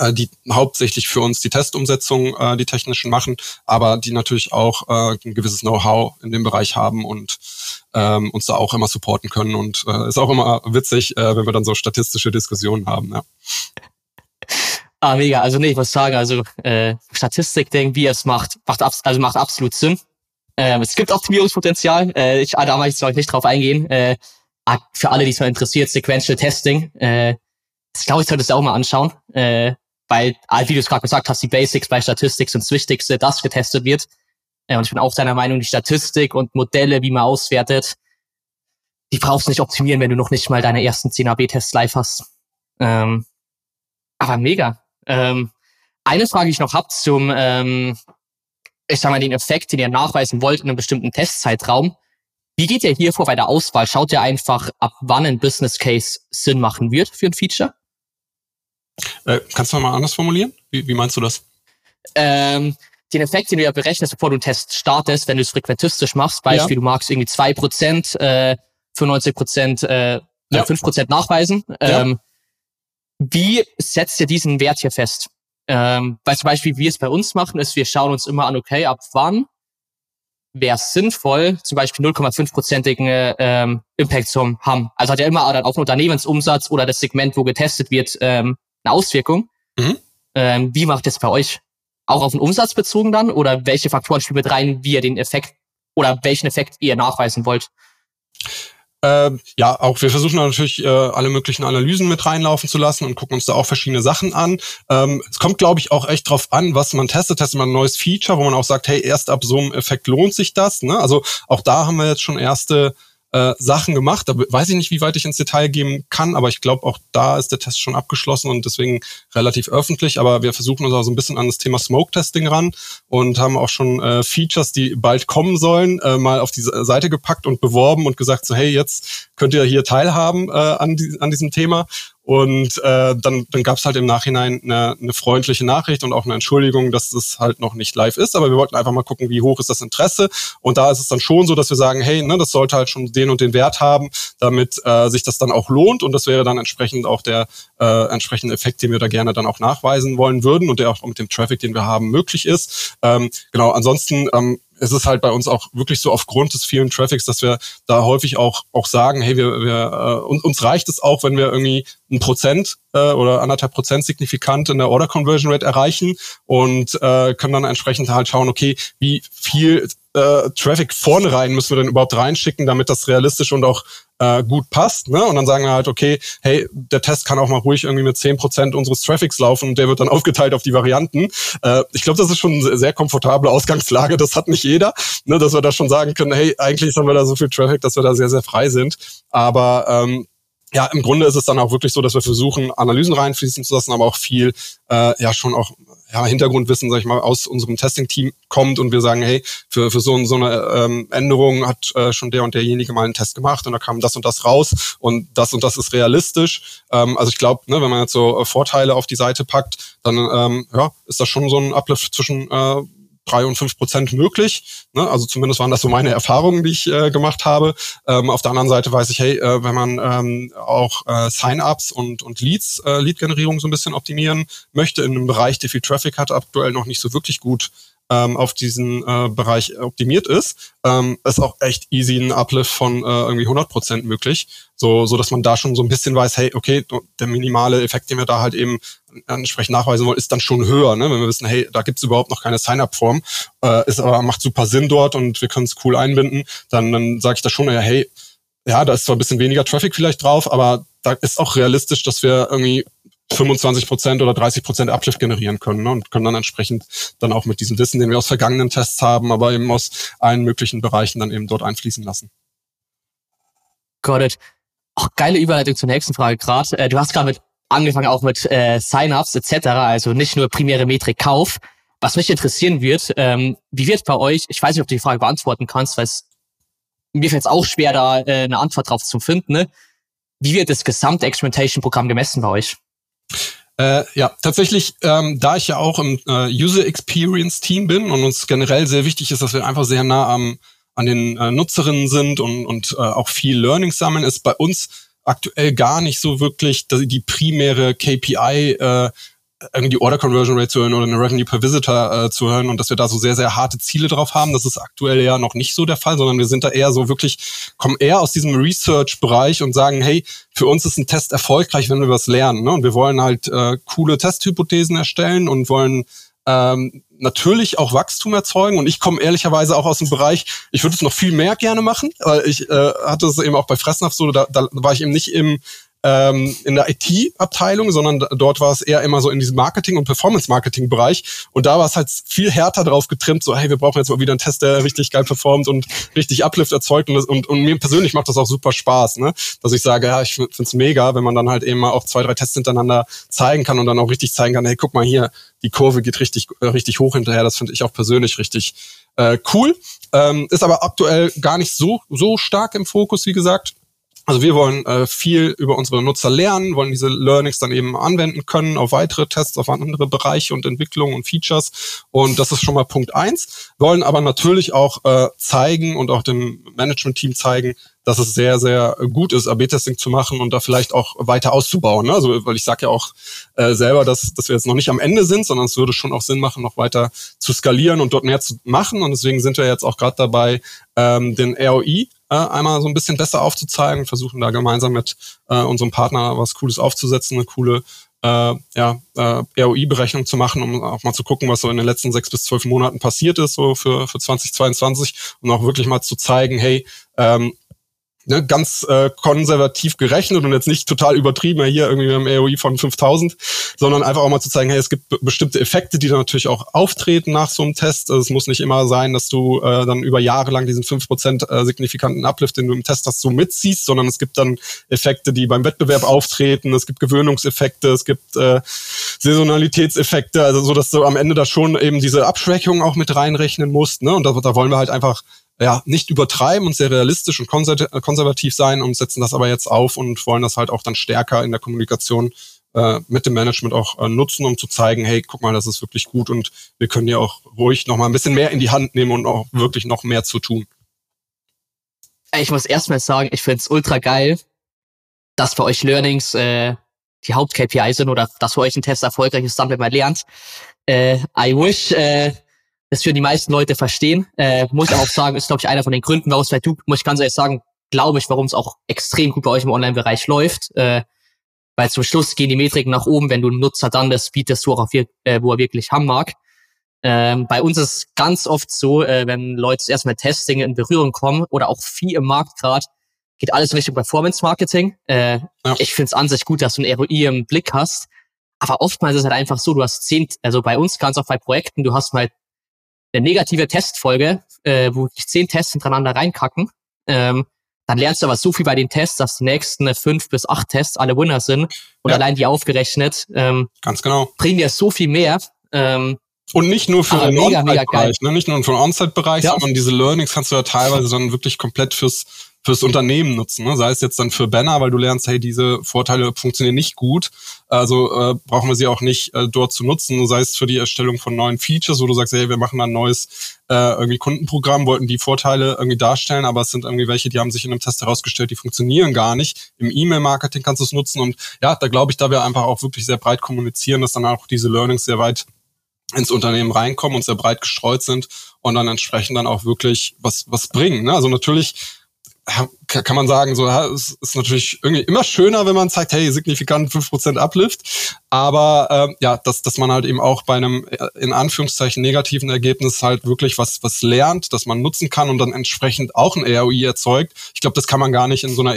äh, die hauptsächlich für uns die Testumsetzung, äh, die technischen machen, aber die natürlich auch äh, ein gewisses Know-how in dem Bereich haben und ähm, uns da auch immer supporten können. Und äh, ist auch immer witzig, äh, wenn wir dann so statistische Diskussionen haben. Ja. Ah, mega. Also nee, ich muss sagen, also äh, Statistik-Ding, wie es macht, macht, also macht absolut Sinn. Ähm, es gibt Optimierungspotenzial. Äh, ich, da möchte ich nicht drauf eingehen. Äh, ah, für alle, die es mal interessiert, Sequential Testing. Äh, das glaube ich, solltest du auch mal anschauen. Äh, weil, ah, wie du es gerade gesagt hast, die Basics bei Statistik sind das Wichtigste, das getestet wird. Und ich bin auch deiner Meinung, die Statistik und Modelle, wie man auswertet, die brauchst du nicht optimieren, wenn du noch nicht mal deine ersten 10 AB-Tests live hast. Ähm, aber mega. Ähm, eine Frage, die ich noch hab zum, ähm, ich sag mal, den Effekt, den ihr nachweisen wollt in einem bestimmten Testzeitraum. Wie geht ihr hier vor bei der Auswahl? Schaut ihr einfach, ab wann ein Business Case Sinn machen wird für ein Feature? Äh, kannst du mal anders formulieren? Wie, wie meinst du das? Ähm, den Effekt, den du ja berechnest, bevor du einen Test startest, wenn du es frequentistisch machst, Beispiel, ja. du magst irgendwie zwei Prozent, äh, 95%, äh, ja. 5% nachweisen. Ähm, ja. Wie setzt ihr diesen Wert hier fest? Ähm, weil zum Beispiel, wie wir es bei uns machen, ist, wir schauen uns immer an, okay, ab wann wäre es sinnvoll, zum Beispiel 0,5-prozentigen ähm, Impact zu haben. Also hat ja immer dann auf den Unternehmensumsatz oder das Segment, wo getestet wird, ähm, eine Auswirkung. Mhm. Ähm, wie macht das bei euch? Auch auf den Umsatz bezogen dann? Oder welche Faktoren spielen mit rein, wie ihr den Effekt oder welchen Effekt ihr nachweisen wollt? Ähm, ja, auch wir versuchen natürlich äh, alle möglichen Analysen mit reinlaufen zu lassen und gucken uns da auch verschiedene Sachen an. Ähm, es kommt, glaube ich, auch echt drauf an, was man testet. Testet man ein neues Feature, wo man auch sagt, hey, erst ab so einem Effekt lohnt sich das. Ne? Also auch da haben wir jetzt schon erste äh, Sachen gemacht. Da weiß ich nicht, wie weit ich ins Detail gehen kann, aber ich glaube, auch da ist der Test schon abgeschlossen und deswegen relativ öffentlich. Aber wir versuchen uns auch so ein bisschen an das Thema Smoke-Testing ran und haben auch schon äh, Features, die bald kommen sollen, äh, mal auf die Seite gepackt und beworben und gesagt, so hey, jetzt könnt ihr hier teilhaben äh, an, die, an diesem Thema. Und äh, dann, dann gab es halt im Nachhinein eine, eine freundliche Nachricht und auch eine Entschuldigung, dass das halt noch nicht live ist. Aber wir wollten einfach mal gucken, wie hoch ist das Interesse. Und da ist es dann schon so, dass wir sagen, hey, ne, das sollte halt schon den und den Wert haben, damit äh, sich das dann auch lohnt. Und das wäre dann entsprechend auch der äh, entsprechende Effekt, den wir da gerne dann auch nachweisen wollen würden und der auch mit dem Traffic, den wir haben, möglich ist. Ähm, genau, ansonsten ähm, es ist halt bei uns auch wirklich so aufgrund des vielen Traffics, dass wir da häufig auch auch sagen, hey, wir, wir äh, uns reicht es auch, wenn wir irgendwie ein Prozent äh, oder anderthalb Prozent signifikant in der Order Conversion Rate erreichen und äh, können dann entsprechend halt schauen, okay, wie viel äh, Traffic vorne rein müssen wir denn überhaupt reinschicken, damit das realistisch und auch äh, gut passt. Ne? Und dann sagen wir halt, okay, hey, der Test kann auch mal ruhig irgendwie mit zehn Prozent unseres Traffics laufen und der wird dann aufgeteilt auf die Varianten. Äh, ich glaube, das ist schon eine sehr komfortable Ausgangslage. Das hat nicht jeder, ne? dass wir da schon sagen können, hey, eigentlich haben wir da so viel Traffic, dass wir da sehr, sehr frei sind. Aber ähm, ja, im Grunde ist es dann auch wirklich so, dass wir versuchen, Analysen reinfließen zu lassen, aber auch viel, äh, ja, schon auch ja, Hintergrundwissen, sag ich mal, aus unserem Testing-Team kommt und wir sagen, hey, für, für so, so eine ähm, Änderung hat äh, schon der und derjenige mal einen Test gemacht und da kam das und das raus und das und das ist realistisch. Ähm, also ich glaube, ne, wenn man jetzt so äh, Vorteile auf die Seite packt, dann ähm, ja, ist das schon so ein Uplift zwischen äh, drei und fünf Prozent möglich. Ne? Also zumindest waren das so meine Erfahrungen, die ich äh, gemacht habe. Ähm, auf der anderen Seite weiß ich, hey, äh, wenn man ähm, auch äh, Sign-ups und, und Leads, äh, Lead-Generierung so ein bisschen optimieren möchte in einem Bereich, der viel Traffic hat, aktuell noch nicht so wirklich gut ähm, auf diesen äh, Bereich optimiert ist, ähm, ist auch echt easy ein Uplift von äh, irgendwie 100 Prozent möglich, so so dass man da schon so ein bisschen weiß, hey, okay, der minimale Effekt, den wir da halt eben entsprechend nachweisen wollen, ist dann schon höher, ne? wenn wir wissen, hey, da gibt's überhaupt noch keine Sign-up-Form, äh, ist aber macht super Sinn dort und wir können es cool einbinden, dann dann sage ich da schon, ja, hey, ja, da ist zwar ein bisschen weniger Traffic vielleicht drauf, aber da ist auch realistisch, dass wir irgendwie 25 Prozent oder 30 Prozent Uplift generieren können ne? und können dann entsprechend dann auch mit diesem Wissen, den wir aus vergangenen Tests haben, aber eben aus allen möglichen Bereichen dann eben dort einfließen lassen. Got it. Auch geile Überleitung zur nächsten Frage gerade. Äh, du hast gerade mit angefangen auch mit äh, Sign-ups etc., also nicht nur primäre Metrik Kauf. Was mich interessieren wird, ähm, wie wird bei euch, ich weiß nicht, ob du die Frage beantworten kannst, weil es mir fällt es auch schwer, da äh, eine Antwort drauf zu finden. Ne? Wie wird das gesamte Experimentation-Programm gemessen bei euch? Äh, ja, tatsächlich, ähm, da ich ja auch im äh, User Experience Team bin und uns generell sehr wichtig ist, dass wir einfach sehr nah am, an den äh, Nutzerinnen sind und, und äh, auch viel Learning sammeln, ist bei uns aktuell gar nicht so wirklich die primäre KPI äh, irgendwie Order Conversion Rate zu hören oder eine Revenue per Visitor äh, zu hören und dass wir da so sehr, sehr harte Ziele drauf haben. Das ist aktuell ja noch nicht so der Fall, sondern wir sind da eher so wirklich, kommen eher aus diesem Research-Bereich und sagen, hey, für uns ist ein Test erfolgreich, wenn wir was lernen. Ne? Und wir wollen halt äh, coole Testhypothesen erstellen und wollen ähm, natürlich auch Wachstum erzeugen. Und ich komme ehrlicherweise auch aus dem Bereich, ich würde es noch viel mehr gerne machen, weil ich äh, hatte es eben auch bei Fressnapf so, da, da war ich eben nicht im ähm, in der IT-Abteilung, sondern dort war es eher immer so in diesem Marketing- und Performance-Marketing-Bereich. Und da war es halt viel härter drauf getrimmt, so, hey, wir brauchen jetzt mal wieder einen Test, der richtig geil performt und richtig Uplift erzeugt. Und, das, und, und mir persönlich macht das auch super Spaß, ne? dass ich sage, ja, ich finde es mega, wenn man dann halt eben mal auch zwei, drei Tests hintereinander zeigen kann und dann auch richtig zeigen kann, hey, guck mal hier, die Kurve geht richtig, äh, richtig hoch hinterher. Das finde ich auch persönlich richtig äh, cool. Ähm, ist aber aktuell gar nicht so, so stark im Fokus, wie gesagt. Also wir wollen äh, viel über unsere Nutzer lernen, wollen diese Learnings dann eben anwenden können auf weitere Tests, auf andere Bereiche und Entwicklungen und Features. Und das ist schon mal Punkt eins. Wollen aber natürlich auch äh, zeigen und auch dem Management-Team zeigen, dass es sehr, sehr gut ist, AB-Testing zu machen und da vielleicht auch weiter auszubauen. Ne? Also, weil ich sage ja auch äh, selber, dass, dass wir jetzt noch nicht am Ende sind, sondern es würde schon auch Sinn machen, noch weiter zu skalieren und dort mehr zu machen. Und deswegen sind wir jetzt auch gerade dabei, ähm, den ROI äh, einmal so ein bisschen besser aufzuzeigen, versuchen da gemeinsam mit äh, unserem Partner was Cooles aufzusetzen, eine coole äh, ja, äh, ROI-Berechnung zu machen, um auch mal zu gucken, was so in den letzten sechs bis zwölf Monaten passiert ist, so für, für 2022 und auch wirklich mal zu zeigen, hey, ähm, ne, ganz äh, konservativ gerechnet und jetzt nicht total übertrieben, hier irgendwie mit einem AOI von 5000, sondern einfach auch mal zu zeigen, hey, es gibt bestimmte Effekte, die dann natürlich auch auftreten nach so einem Test. Also es muss nicht immer sein, dass du äh, dann über Jahre lang diesen 5% äh, signifikanten Uplift, den du im Test hast, so mitziehst, sondern es gibt dann Effekte, die beim Wettbewerb auftreten, es gibt Gewöhnungseffekte, es gibt äh, Saisonalitätseffekte, also so, dass du am Ende da schon eben diese Abschwächung auch mit reinrechnen musst. Ne? Und da, da wollen wir halt einfach ja, nicht übertreiben und sehr realistisch und konservativ sein und setzen das aber jetzt auf und wollen das halt auch dann stärker in der Kommunikation äh, mit dem Management auch äh, nutzen, um zu zeigen, hey, guck mal, das ist wirklich gut und wir können ja auch ruhig noch mal ein bisschen mehr in die Hand nehmen und auch wirklich noch mehr zu tun. Ich muss erstmal sagen, ich finde es ultra geil, dass bei euch Learnings äh, die Haupt-KPI sind oder dass für euch ein Test erfolgreich ist, wenn man lernt. Äh, I wish, äh, das für die meisten Leute verstehen. Äh, muss ich auch sagen, ist, glaube ich, einer von den Gründen, warum es bei du, muss ich ganz ehrlich sagen, glaube ich, warum es auch extrem gut bei euch im Online-Bereich läuft. Äh, weil zum Schluss gehen die Metriken nach oben, wenn du einen Nutzer dann das bietest, wo, auch, äh, wo er wirklich haben mag. Ähm, bei uns ist ganz oft so, äh, wenn Leute erst mit Testing in Berührung kommen oder auch viel im Markt gerade, geht alles in Richtung Performance-Marketing. Äh, ja. Ich finde es an sich gut, dass du ein ROI im Blick hast. Aber oftmals ist es halt einfach so, du hast zehn, also bei uns ganz oft bei Projekten, du hast mal eine negative Testfolge, äh, wo ich zehn Tests hintereinander reinkacken, ähm, dann lernst du aber so viel bei den Tests, dass die nächsten fünf bis acht Tests alle Winner sind und ja. allein die aufgerechnet ähm, ganz genau bringen dir so viel mehr. Ähm, und nicht nur für den On-Site-Bereich, ne? nicht nur für den On-Site-Bereich, ja. sondern diese Learnings kannst du ja teilweise dann wirklich komplett fürs fürs Unternehmen nutzen. Ne? Sei es jetzt dann für Banner, weil du lernst, hey, diese Vorteile funktionieren nicht gut, also äh, brauchen wir sie auch nicht äh, dort zu nutzen. Sei es für die Erstellung von neuen Features, wo du sagst, hey, wir machen ein neues äh, irgendwie Kundenprogramm, wollten die Vorteile irgendwie darstellen, aber es sind irgendwie welche, die haben sich in einem Test herausgestellt, die funktionieren gar nicht. Im E-Mail-Marketing kannst du es nutzen und ja, da glaube ich, da wir einfach auch wirklich sehr breit kommunizieren, dass dann auch diese Learnings sehr weit ins Unternehmen reinkommen und sehr breit gestreut sind und dann entsprechend dann auch wirklich was was bringen. Ne? Also natürlich kann man sagen, so, ja, es ist natürlich irgendwie immer schöner, wenn man zeigt, hey, signifikant 5% Uplift. Aber ähm, ja, dass, dass man halt eben auch bei einem äh, in Anführungszeichen negativen Ergebnis halt wirklich was, was lernt, dass man nutzen kann und dann entsprechend auch ein ROI erzeugt. Ich glaube, das kann man gar nicht in so einer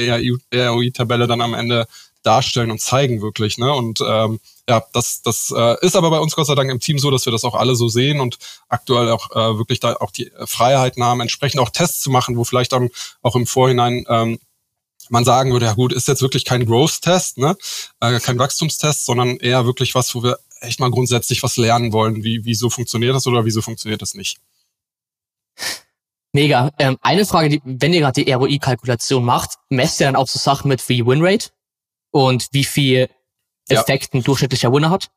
ROI-Tabelle dann am Ende darstellen und zeigen wirklich. Ne? Und ähm, ja, das, das äh, ist aber bei uns Gott sei Dank im Team so, dass wir das auch alle so sehen und aktuell auch äh, wirklich da auch die Freiheiten haben, entsprechend auch Tests zu machen, wo vielleicht dann auch im Vorhinein ähm, man sagen würde, ja gut, ist jetzt wirklich kein Growth-Test, ne? Äh, kein Wachstumstest, sondern eher wirklich was, wo wir echt mal grundsätzlich was lernen wollen. Wie, wieso funktioniert das oder wieso funktioniert das nicht? Mega. Ähm, eine Frage, die, wenn ihr gerade die ROI-Kalkulation macht, messt ihr dann auch so Sachen mit wie Winrate und wie viel Effekt ja. ein durchschnittlicher Winner hat?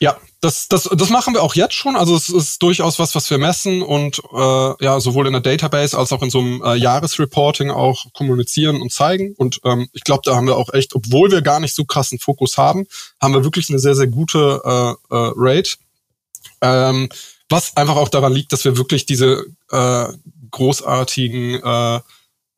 Ja, das, das, das machen wir auch jetzt schon. Also es ist durchaus was, was wir messen und äh, ja, sowohl in der Database als auch in so einem äh, Jahresreporting auch kommunizieren und zeigen. Und ähm, ich glaube, da haben wir auch echt, obwohl wir gar nicht so krassen Fokus haben, haben wir wirklich eine sehr, sehr gute äh, äh, Rate. Ähm, was einfach auch daran liegt, dass wir wirklich diese äh, großartigen äh,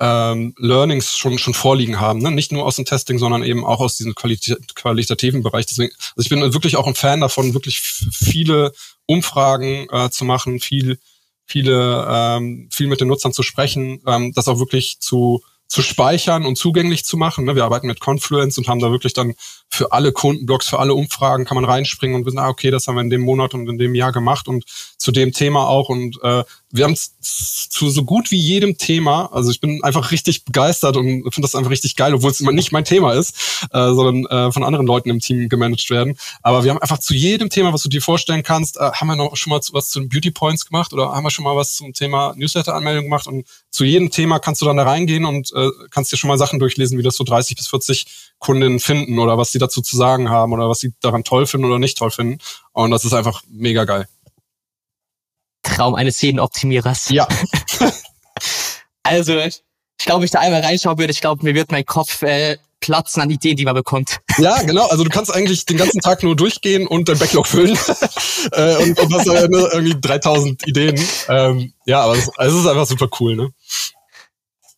ähm, Learnings schon schon vorliegen haben, ne? nicht nur aus dem Testing, sondern eben auch aus diesem qualita qualitativen Bereich. Deswegen, also ich bin wirklich auch ein Fan davon, wirklich viele Umfragen äh, zu machen, viel viele ähm, viel mit den Nutzern zu sprechen, ähm, das auch wirklich zu zu speichern und zugänglich zu machen. Ne? Wir arbeiten mit Confluence und haben da wirklich dann für alle Kundenblocks, für alle Umfragen kann man reinspringen und wissen, ah, okay, das haben wir in dem Monat und in dem Jahr gemacht und zu dem Thema auch. Und äh, wir haben zu so gut wie jedem Thema, also ich bin einfach richtig begeistert und finde das einfach richtig geil, obwohl es immer nicht mein Thema ist, äh, sondern äh, von anderen Leuten im Team gemanagt werden. Aber wir haben einfach zu jedem Thema, was du dir vorstellen kannst, äh, haben wir noch schon mal was zu den Beauty Points gemacht oder haben wir schon mal was zum Thema Newsletter-Anmeldung gemacht und zu jedem Thema kannst du dann da reingehen und äh, kannst dir schon mal Sachen durchlesen, wie das so 30 bis 40 Kundinnen finden oder was sie dazu zu sagen haben oder was sie daran toll finden oder nicht toll finden. Und das ist einfach mega geil. Traum eines jeden Optimierers. Ja. also, ich glaube, ich da einmal reinschauen würde, ich glaube, mir wird mein Kopf äh, platzen an Ideen, die man bekommt. Ja, genau. Also du kannst eigentlich den ganzen Tag nur durchgehen und dein Backlog füllen äh, und, und hast äh, irgendwie 3000 Ideen. Ähm, ja, aber es, ist einfach super cool, ne?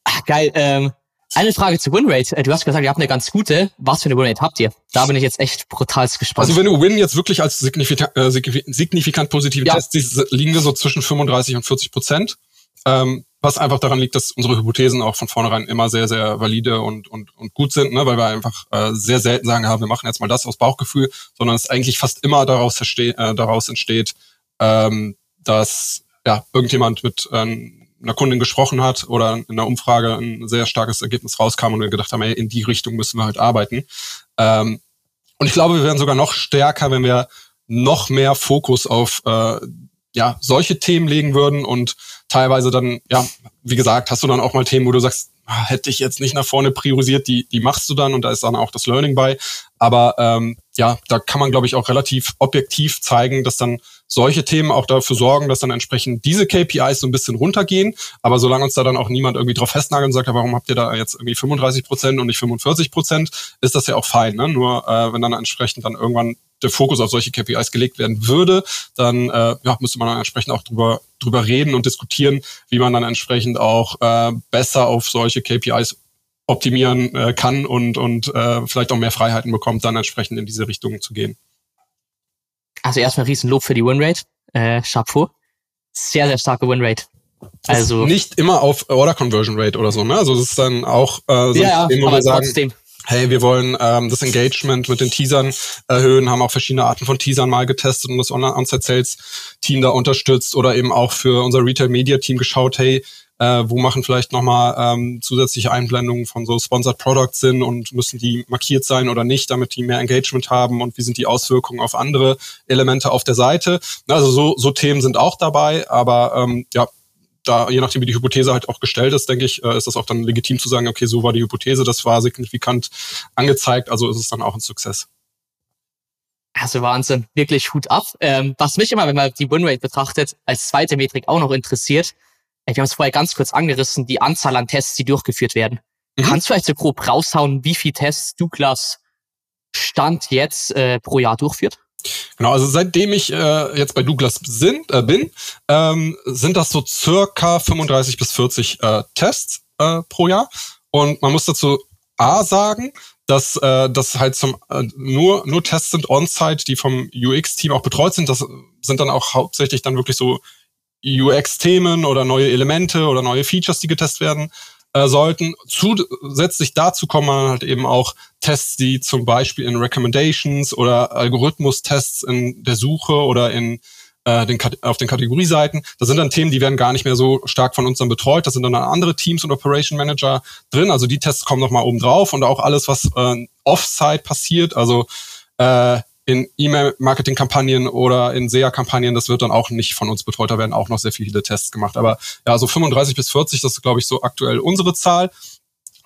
Ach, geil. Ähm, eine Frage zu Winrate. Äh, du hast gesagt, ihr habt eine ganz gute. Was für eine Winrate habt ihr? Da bin ich jetzt echt brutal gespannt. Also wenn du Win jetzt wirklich als signifikant, äh, signifikant positive ja. Tests siehst, liegen wir so zwischen 35 und 40 Prozent. Ähm, was einfach daran liegt, dass unsere Hypothesen auch von vornherein immer sehr, sehr valide und, und, und gut sind, ne? weil wir einfach äh, sehr selten sagen, ja, wir machen jetzt mal das aus Bauchgefühl, sondern es eigentlich fast immer daraus, äh, daraus entsteht, ähm, dass ja, irgendjemand mit ähm, einer Kundin gesprochen hat oder in einer Umfrage ein sehr starkes Ergebnis rauskam und wir gedacht haben, ey, in die Richtung müssen wir halt arbeiten. Ähm, und ich glaube, wir werden sogar noch stärker, wenn wir noch mehr Fokus auf äh, ja, solche Themen legen würden und teilweise dann, ja, wie gesagt, hast du dann auch mal Themen, wo du sagst, ah, hätte ich jetzt nicht nach vorne priorisiert, die, die machst du dann und da ist dann auch das Learning bei. Aber ähm, ja, da kann man, glaube ich, auch relativ objektiv zeigen, dass dann solche Themen auch dafür sorgen, dass dann entsprechend diese KPIs so ein bisschen runtergehen. Aber solange uns da dann auch niemand irgendwie drauf festnagelt und sagt, ja, warum habt ihr da jetzt irgendwie 35 Prozent und nicht 45 Prozent, ist das ja auch fein. Ne? Nur äh, wenn dann entsprechend dann irgendwann der Fokus auf solche KPIs gelegt werden würde, dann äh, ja, müsste man dann entsprechend auch drüber, drüber reden und diskutieren, wie man dann entsprechend auch äh, besser auf solche KPIs optimieren äh, kann und, und äh, vielleicht auch mehr Freiheiten bekommt, dann entsprechend in diese Richtung zu gehen. Also erstmal Riesenlob für die Winrate. Äh, Chapeau. Sehr, sehr starke Winrate. Also nicht immer auf Order Conversion Rate oder so, ne? Also das ist dann auch äh, so ja, ja, aber sagen, trotzdem hey, wir wollen ähm, das Engagement mit den Teasern erhöhen, haben auch verschiedene Arten von Teasern mal getestet und das Online-On-Site-Sales-Team da unterstützt oder eben auch für unser Retail-Media-Team geschaut, hey, äh, wo machen vielleicht nochmal ähm, zusätzliche Einblendungen von so Sponsored Products Sinn und müssen die markiert sein oder nicht, damit die mehr Engagement haben und wie sind die Auswirkungen auf andere Elemente auf der Seite. Also so, so Themen sind auch dabei, aber ähm, ja, da, je nachdem, wie die Hypothese halt auch gestellt ist, denke ich, äh, ist das auch dann legitim zu sagen, okay, so war die Hypothese, das war signifikant angezeigt, also ist es dann auch ein Success. Also Wahnsinn, wirklich Hut ab. Ähm, was mich immer, wenn man die Winrate betrachtet, als zweite Metrik auch noch interessiert, wir haben es vorher ganz kurz angerissen, die Anzahl an Tests, die durchgeführt werden. Mhm. Kannst du vielleicht so grob raushauen, wie viel Tests Douglas Stand jetzt äh, pro Jahr durchführt? Genau, also seitdem ich äh, jetzt bei Douglas sind, äh, bin, ähm, sind das so circa 35 bis 40 äh, Tests äh, pro Jahr. Und man muss dazu A sagen, dass äh, das halt zum äh, nur nur Tests sind on-site, die vom UX-Team auch betreut sind. Das sind dann auch hauptsächlich dann wirklich so UX-Themen oder neue Elemente oder neue Features, die getestet werden äh, sollten. Zusätzlich dazu kommen halt eben auch Tests, die zum Beispiel in Recommendations oder Algorithmus-Tests in der Suche oder in äh, den, auf den Kategorieseiten. Das sind dann Themen, die werden gar nicht mehr so stark von uns dann betreut. Das sind dann andere Teams und Operation Manager drin. Also die Tests kommen nochmal oben drauf und auch alles, was äh, Offsite passiert, also äh, in E-Mail-Marketing-Kampagnen oder in SEA-Kampagnen, das wird dann auch nicht von uns betreut. Da werden auch noch sehr viele Tests gemacht. Aber ja, so 35 bis 40, das ist, glaube ich, so aktuell unsere Zahl.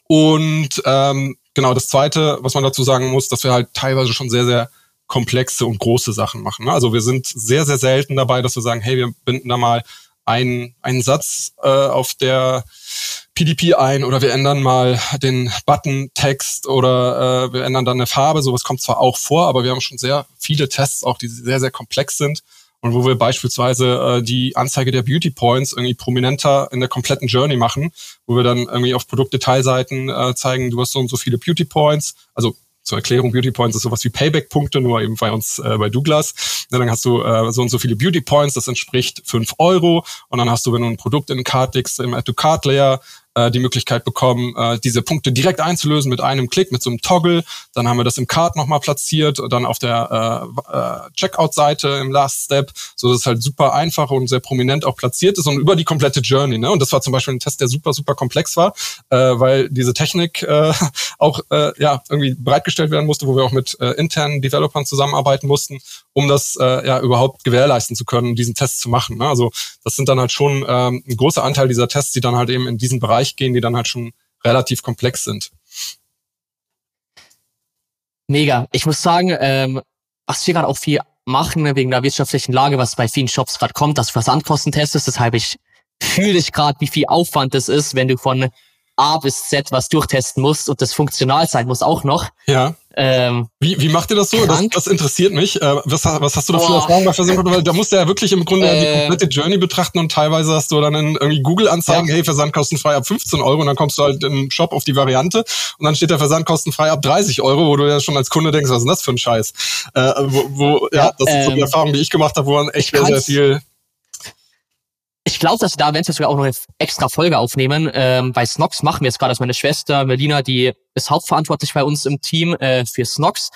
Und ähm, genau, das Zweite, was man dazu sagen muss, dass wir halt teilweise schon sehr, sehr komplexe und große Sachen machen. Ne? Also wir sind sehr, sehr selten dabei, dass wir sagen, hey, wir binden da mal einen, einen Satz äh, auf der PDP ein oder wir ändern mal den Button-Text oder äh, wir ändern dann eine Farbe. Sowas kommt zwar auch vor, aber wir haben schon sehr viele Tests, auch die sehr, sehr komplex sind und wo wir beispielsweise äh, die Anzeige der Beauty Points irgendwie prominenter in der kompletten Journey machen, wo wir dann irgendwie auf Produktdetailseiten äh, zeigen, du hast so und so viele Beauty Points, also zur Erklärung, Beauty Points ist sowas wie Payback-Punkte, nur eben bei uns äh, bei Douglas. Ja, dann hast du äh, so und so viele Beauty Points, das entspricht fünf Euro. Und dann hast du, wenn du ein Produkt in den Card legst, im Add-to-Card-Layer, äh, die Möglichkeit bekommen, äh, diese Punkte direkt einzulösen mit einem Klick, mit so einem Toggle. Dann haben wir das im Card nochmal platziert, dann auf der äh, äh, Checkout-Seite im Last Step, so dass es halt super einfach und sehr prominent auch platziert ist und über die komplette Journey. Ne? Und das war zum Beispiel ein Test, der super, super komplex war, äh, weil diese Technik äh, auch äh, ja irgendwie bereitgestellt werden musste, wo wir auch mit äh, internen Developern zusammenarbeiten mussten, um das äh, ja überhaupt gewährleisten zu können, diesen Test zu machen. Ne? Also das sind dann halt schon ähm, ein großer Anteil dieser Tests, die dann halt eben in diesen Bereich gehen, die dann halt schon relativ komplex sind. Mega. Ich muss sagen, ähm, was wir gerade auch viel machen, ne, wegen der wirtschaftlichen Lage, was bei vielen Shops gerade kommt, dass du Versandkosten testest. Deshalb ich fühle ich gerade, wie viel Aufwand das ist, wenn du von A bis Z was durchtesten musst und das funktional sein muss auch noch. Ja. Ähm, wie, wie macht ihr das so? Das, das, interessiert mich. Äh, was, was hast du da für Erfahrungen bei Versandkosten? Weil da musst du ja wirklich im Grunde äh, die komplette Journey betrachten und teilweise hast du dann in irgendwie Google-Anzeigen, ja. hey, Versandkostenfrei ab 15 Euro und dann kommst du halt im Shop auf die Variante und dann steht der Versandkostenfrei ab 30 Euro, wo du ja schon als Kunde denkst, was ist denn das für ein Scheiß? Äh, wo, wo, ja, ja, das ähm, ist so die ähm, Erfahrung, die ich gemacht habe, wo man echt sehr, sehr viel ich glaube, dass wir da eventuell sogar auch noch eine extra Folge aufnehmen. Ähm, bei Snox machen wir es gerade, dass meine Schwester Melina, die ist hauptverantwortlich bei uns im Team äh, für Snox.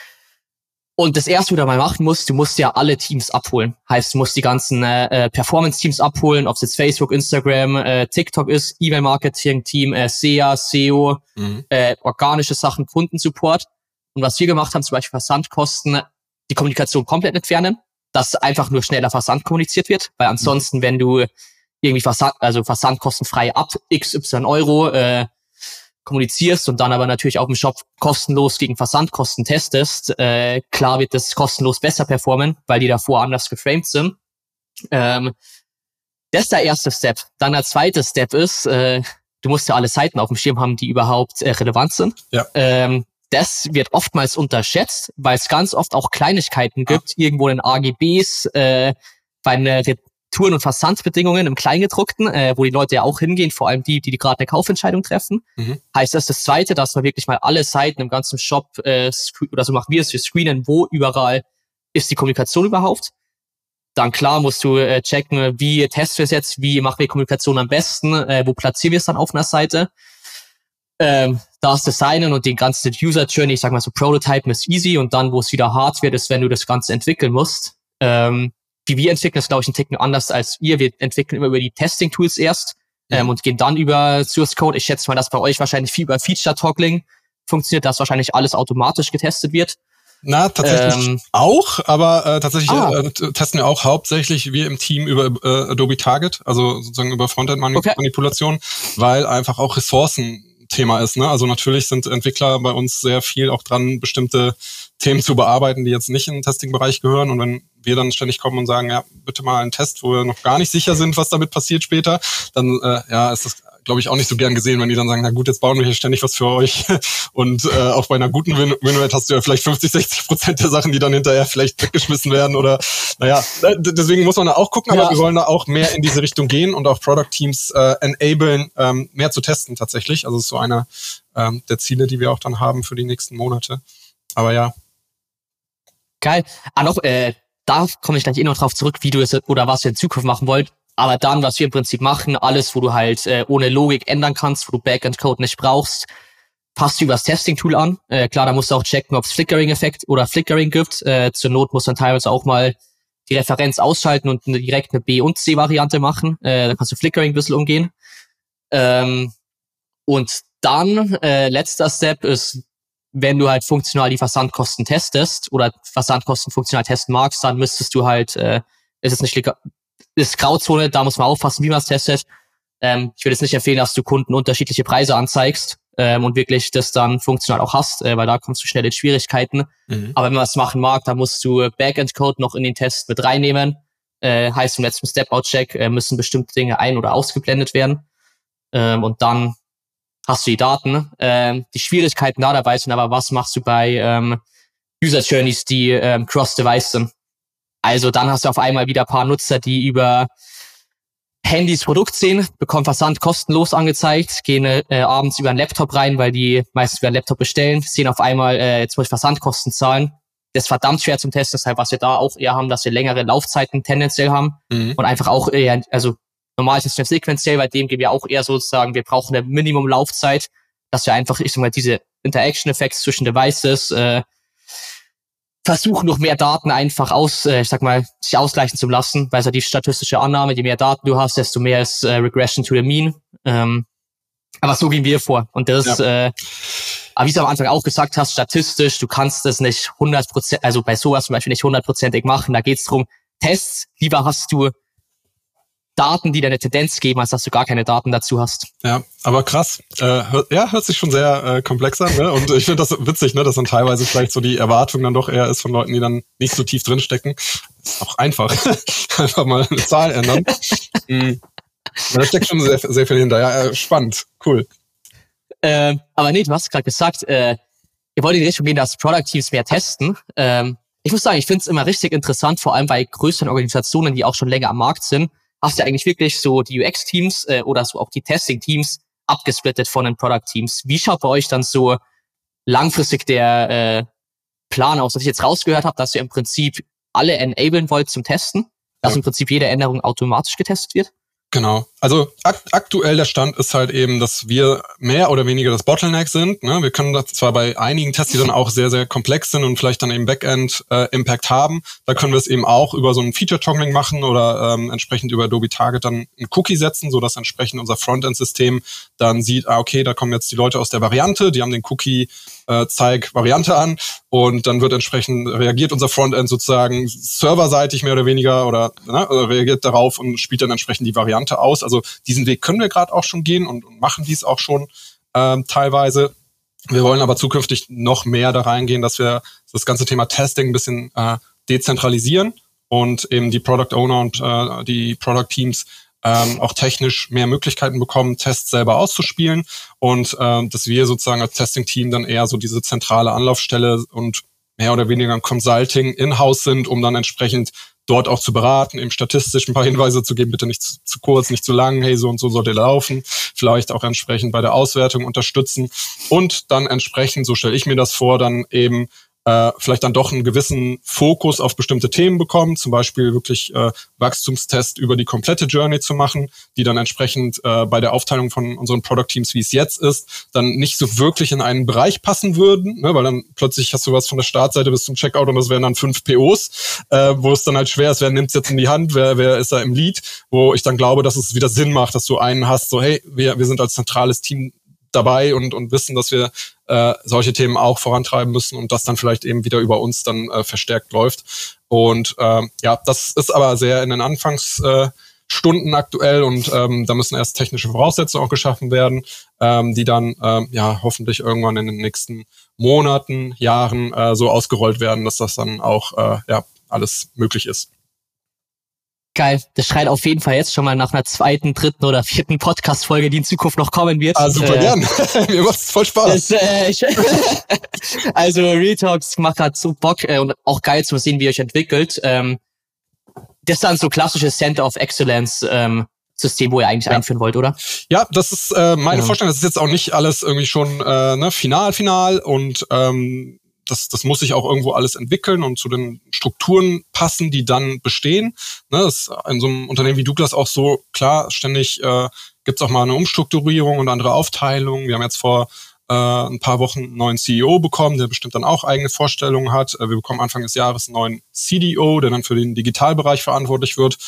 Und das erste, was du da mal machen musst, du musst ja alle Teams abholen. Heißt, du musst die ganzen äh, äh Performance-Teams abholen, ob es jetzt Facebook, Instagram, äh, TikTok ist, E-Mail-Marketing-Team, äh, SEA, SEO, mhm. äh, organische Sachen, Kundensupport. Und was wir gemacht haben, zum Beispiel Versandkosten, die Kommunikation komplett entfernen, dass einfach nur schneller Versand kommuniziert wird. Weil ansonsten, mhm. wenn du irgendwie Versand, also versandkostenfrei ab XY Euro äh, kommunizierst und dann aber natürlich auch im Shop kostenlos gegen Versandkosten testest, äh, klar wird das kostenlos besser performen, weil die davor anders geframed sind. Ähm, das ist der erste Step. Dann der zweite Step ist, äh, du musst ja alle Seiten auf dem Schirm haben, die überhaupt äh, relevant sind. Ja. Ähm, das wird oftmals unterschätzt, weil es ganz oft auch Kleinigkeiten gibt, ah. irgendwo in AGBs, äh, bei einer Touren- und Versandsbedingungen im Kleingedruckten, äh, wo die Leute ja auch hingehen, vor allem die, die, die gerade eine Kaufentscheidung treffen. Mhm. Heißt das das Zweite, dass man wirklich mal alle Seiten im ganzen Shop äh, oder so machen wir es, wir screenen, wo überall ist die Kommunikation überhaupt. Dann klar musst du äh, checken, wie testen wir es jetzt, wie machen wir Kommunikation am besten, äh, wo platzieren wir es dann auf einer Seite. Ähm, das Designen und die ganze User Journey, ich sag mal so Prototypen ist easy und dann, wo es wieder hart wird, ist, wenn du das Ganze entwickeln musst. Ähm, wie wir entwickeln, ist, glaube ich, ein Ticken anders als ihr. Wir entwickeln immer über die Testing-Tools erst ähm, und gehen dann über Source Code. Ich schätze mal, dass bei euch wahrscheinlich viel über Feature-Toggling funktioniert, dass wahrscheinlich alles automatisch getestet wird. Na, tatsächlich ähm, auch, aber äh, tatsächlich ah. äh, testen wir auch hauptsächlich wir im Team über äh, Adobe Target, also sozusagen über Frontend-Manipulation, okay. weil einfach auch Ressourcen Thema ist. Ne? Also natürlich sind Entwickler bei uns sehr viel auch dran, bestimmte Themen zu bearbeiten, die jetzt nicht in den Testing-Bereich gehören. Und wenn wir dann ständig kommen und sagen, ja, bitte mal einen Test, wo wir noch gar nicht sicher sind, was damit passiert später, dann äh, ja, ist das glaube ich, auch nicht so gern gesehen, wenn die dann sagen, na gut, jetzt bauen wir hier ständig was für euch. Und äh, auch bei einer guten Win Winrate hast du ja vielleicht 50, 60 Prozent der Sachen, die dann hinterher vielleicht weggeschmissen werden oder naja, ne, deswegen muss man da auch gucken, aber ja. wir wollen da auch mehr in diese Richtung gehen und auch Product Teams äh, enablen, ähm, mehr zu testen tatsächlich. Also ist so einer ähm, der Ziele, die wir auch dann haben für die nächsten Monate. Aber ja. Geil. Ah, noch, äh, da komme ich gleich eh noch drauf zurück, wie du es oder was ihr in Zukunft machen wollt. Aber dann, was wir im Prinzip machen, alles, wo du halt äh, ohne Logik ändern kannst, wo du Backend-Code nicht brauchst, passt du über das Testing-Tool an. Äh, klar, da musst du auch checken, ob es Flickering-Effekt oder Flickering gibt. Äh, zur Not muss dann teilweise auch mal die Referenz ausschalten und direkt eine B- und C-Variante machen. Äh, da kannst du Flickering ein bisschen umgehen. Ähm, und dann, äh, letzter Step ist, wenn du halt funktional die Versandkosten testest oder Versandkosten funktional testen magst, dann müsstest du halt, äh, ist es nicht ist Grauzone, da muss man aufpassen, wie man es testet. Ähm, ich würde es nicht empfehlen, dass du Kunden unterschiedliche Preise anzeigst ähm, und wirklich das dann funktional auch hast, äh, weil da kommst du schnell in Schwierigkeiten. Mhm. Aber wenn man es machen mag, dann musst du Backend-Code noch in den Test mit reinnehmen. Äh, heißt im letzten Step-Out-Check äh, müssen bestimmte Dinge ein- oder ausgeblendet werden. Ähm, und dann hast du die Daten. Ähm, die Schwierigkeiten da dabei sind aber, was machst du bei ähm, User Journeys, die ähm, cross-device sind? Also dann hast du auf einmal wieder paar Nutzer, die über Handys Produkt sehen, bekommen Versand kostenlos angezeigt, gehen äh, abends über einen Laptop rein, weil die meistens über einen Laptop bestellen, sehen auf einmal, äh, jetzt muss ich Versandkosten zahlen. Das ist verdammt schwer zum Testen, deshalb was wir da auch eher haben, dass wir längere Laufzeiten tendenziell haben mhm. und einfach auch eher, also normal ist es sequenziell, bei dem gehen wir auch eher sozusagen, wir brauchen eine Minimum Laufzeit, dass wir einfach, ich sag mal, diese Interaction Effects zwischen Devices, äh, versuchen noch mehr Daten einfach aus, äh, ich sag mal, sich ausgleichen zu lassen, weil es ja die statistische Annahme, je mehr Daten du hast, desto mehr ist äh, Regression to the Mean. Ähm, aber so gehen wir vor. Und das, ja. äh, aber wie du am Anfang auch gesagt hast, statistisch, du kannst das nicht 100%, also bei sowas zum Beispiel nicht hundertprozentig machen. Da geht es darum, Tests, lieber hast du Daten, die dir eine Tendenz geben, als dass du gar keine Daten dazu hast. Ja, aber krass. Äh, hör, ja, hört sich schon sehr äh, komplex an. Ne? Und ich finde das witzig, ne, dass dann teilweise vielleicht so die Erwartung dann doch eher ist von Leuten, die dann nicht so tief drinstecken. Ist auch einfach. einfach mal eine Zahl ändern. mhm. Da steckt schon sehr, sehr viel hinter. Ja, äh, spannend. Cool. Äh, aber nee, du hast gerade gesagt, äh, ihr wollt in die Richtung gehen, dass Product Teams mehr testen. Ähm, ich muss sagen, ich finde es immer richtig interessant, vor allem bei größeren Organisationen, die auch schon länger am Markt sind, hast du eigentlich wirklich so die UX-Teams äh, oder so auch die Testing-Teams abgesplittet von den Product-Teams. Wie schaut bei euch dann so langfristig der äh, Plan aus, dass ich jetzt rausgehört habe, dass ihr im Prinzip alle enablen wollt zum Testen, dass ja. im Prinzip jede Änderung automatisch getestet wird? Genau. Also akt aktuell der Stand ist halt eben, dass wir mehr oder weniger das Bottleneck sind. Ne? Wir können das zwar bei einigen Tests, die dann auch sehr, sehr komplex sind und vielleicht dann eben Backend-Impact äh, haben, da können wir es eben auch über so ein Feature-Toggling machen oder ähm, entsprechend über Adobe Target dann ein Cookie setzen, sodass entsprechend unser Frontend-System dann sieht, ah, okay, da kommen jetzt die Leute aus der Variante, die haben den Cookie äh, zeig Variante an und dann wird entsprechend reagiert unser Frontend sozusagen serverseitig mehr oder weniger oder ne, reagiert darauf und spielt dann entsprechend die Variante aus. Also diesen Weg können wir gerade auch schon gehen und, und machen dies auch schon ähm, teilweise. Wir wollen aber zukünftig noch mehr da reingehen, dass wir das ganze Thema Testing ein bisschen äh, dezentralisieren und eben die Product Owner und äh, die Product Teams ähm, auch technisch mehr Möglichkeiten bekommen, Tests selber auszuspielen und ähm, dass wir sozusagen als Testing-Team dann eher so diese zentrale Anlaufstelle und mehr oder weniger ein Consulting in-house sind, um dann entsprechend dort auch zu beraten, eben statistisch ein paar Hinweise zu geben, bitte nicht zu, zu kurz, nicht zu lang, hey, so und so sollte laufen, vielleicht auch entsprechend bei der Auswertung unterstützen und dann entsprechend, so stelle ich mir das vor, dann eben äh, vielleicht dann doch einen gewissen Fokus auf bestimmte Themen bekommen, zum Beispiel wirklich äh, Wachstumstest über die komplette Journey zu machen, die dann entsprechend äh, bei der Aufteilung von unseren Product Teams, wie es jetzt ist, dann nicht so wirklich in einen Bereich passen würden, ne, weil dann plötzlich hast du was von der Startseite bis zum Checkout und das wären dann fünf POs, äh, wo es dann halt schwer ist, wer nimmt es jetzt in die Hand, wer, wer ist da im Lead, wo ich dann glaube, dass es wieder Sinn macht, dass du einen hast, so hey, wir, wir sind als zentrales Team dabei und, und wissen, dass wir äh, solche Themen auch vorantreiben müssen und das dann vielleicht eben wieder über uns dann äh, verstärkt läuft. Und äh, ja, das ist aber sehr in den Anfangsstunden äh, aktuell und ähm, da müssen erst technische Voraussetzungen auch geschaffen werden, ähm, die dann ähm, ja hoffentlich irgendwann in den nächsten Monaten, Jahren äh, so ausgerollt werden, dass das dann auch äh, ja alles möglich ist. Geil. Das schreit auf jeden Fall jetzt schon mal nach einer zweiten, dritten oder vierten Podcast-Folge, die in Zukunft noch kommen wird. Ah, super äh, gern. Mir macht voll Spaß. Das, äh, ich, also Real Talks macht gerade so Bock äh, und auch geil zu sehen, wie ihr euch entwickelt. Ähm, das ist dann so klassisches Center of Excellence ähm, System, wo ihr eigentlich ja. einführen wollt, oder? Ja, das ist äh, meine ja. Vorstellung. Das ist jetzt auch nicht alles irgendwie schon äh, ne, final, final und ähm, das, das muss sich auch irgendwo alles entwickeln und zu den Strukturen passen, die dann bestehen. Ne, das ist in so einem Unternehmen wie Douglas auch so klar, ständig äh, gibt es auch mal eine Umstrukturierung und andere Aufteilungen. Wir haben jetzt vor äh, ein paar Wochen einen neuen CEO bekommen, der bestimmt dann auch eigene Vorstellungen hat. Äh, wir bekommen Anfang des Jahres einen neuen CDO, der dann für den Digitalbereich verantwortlich wird.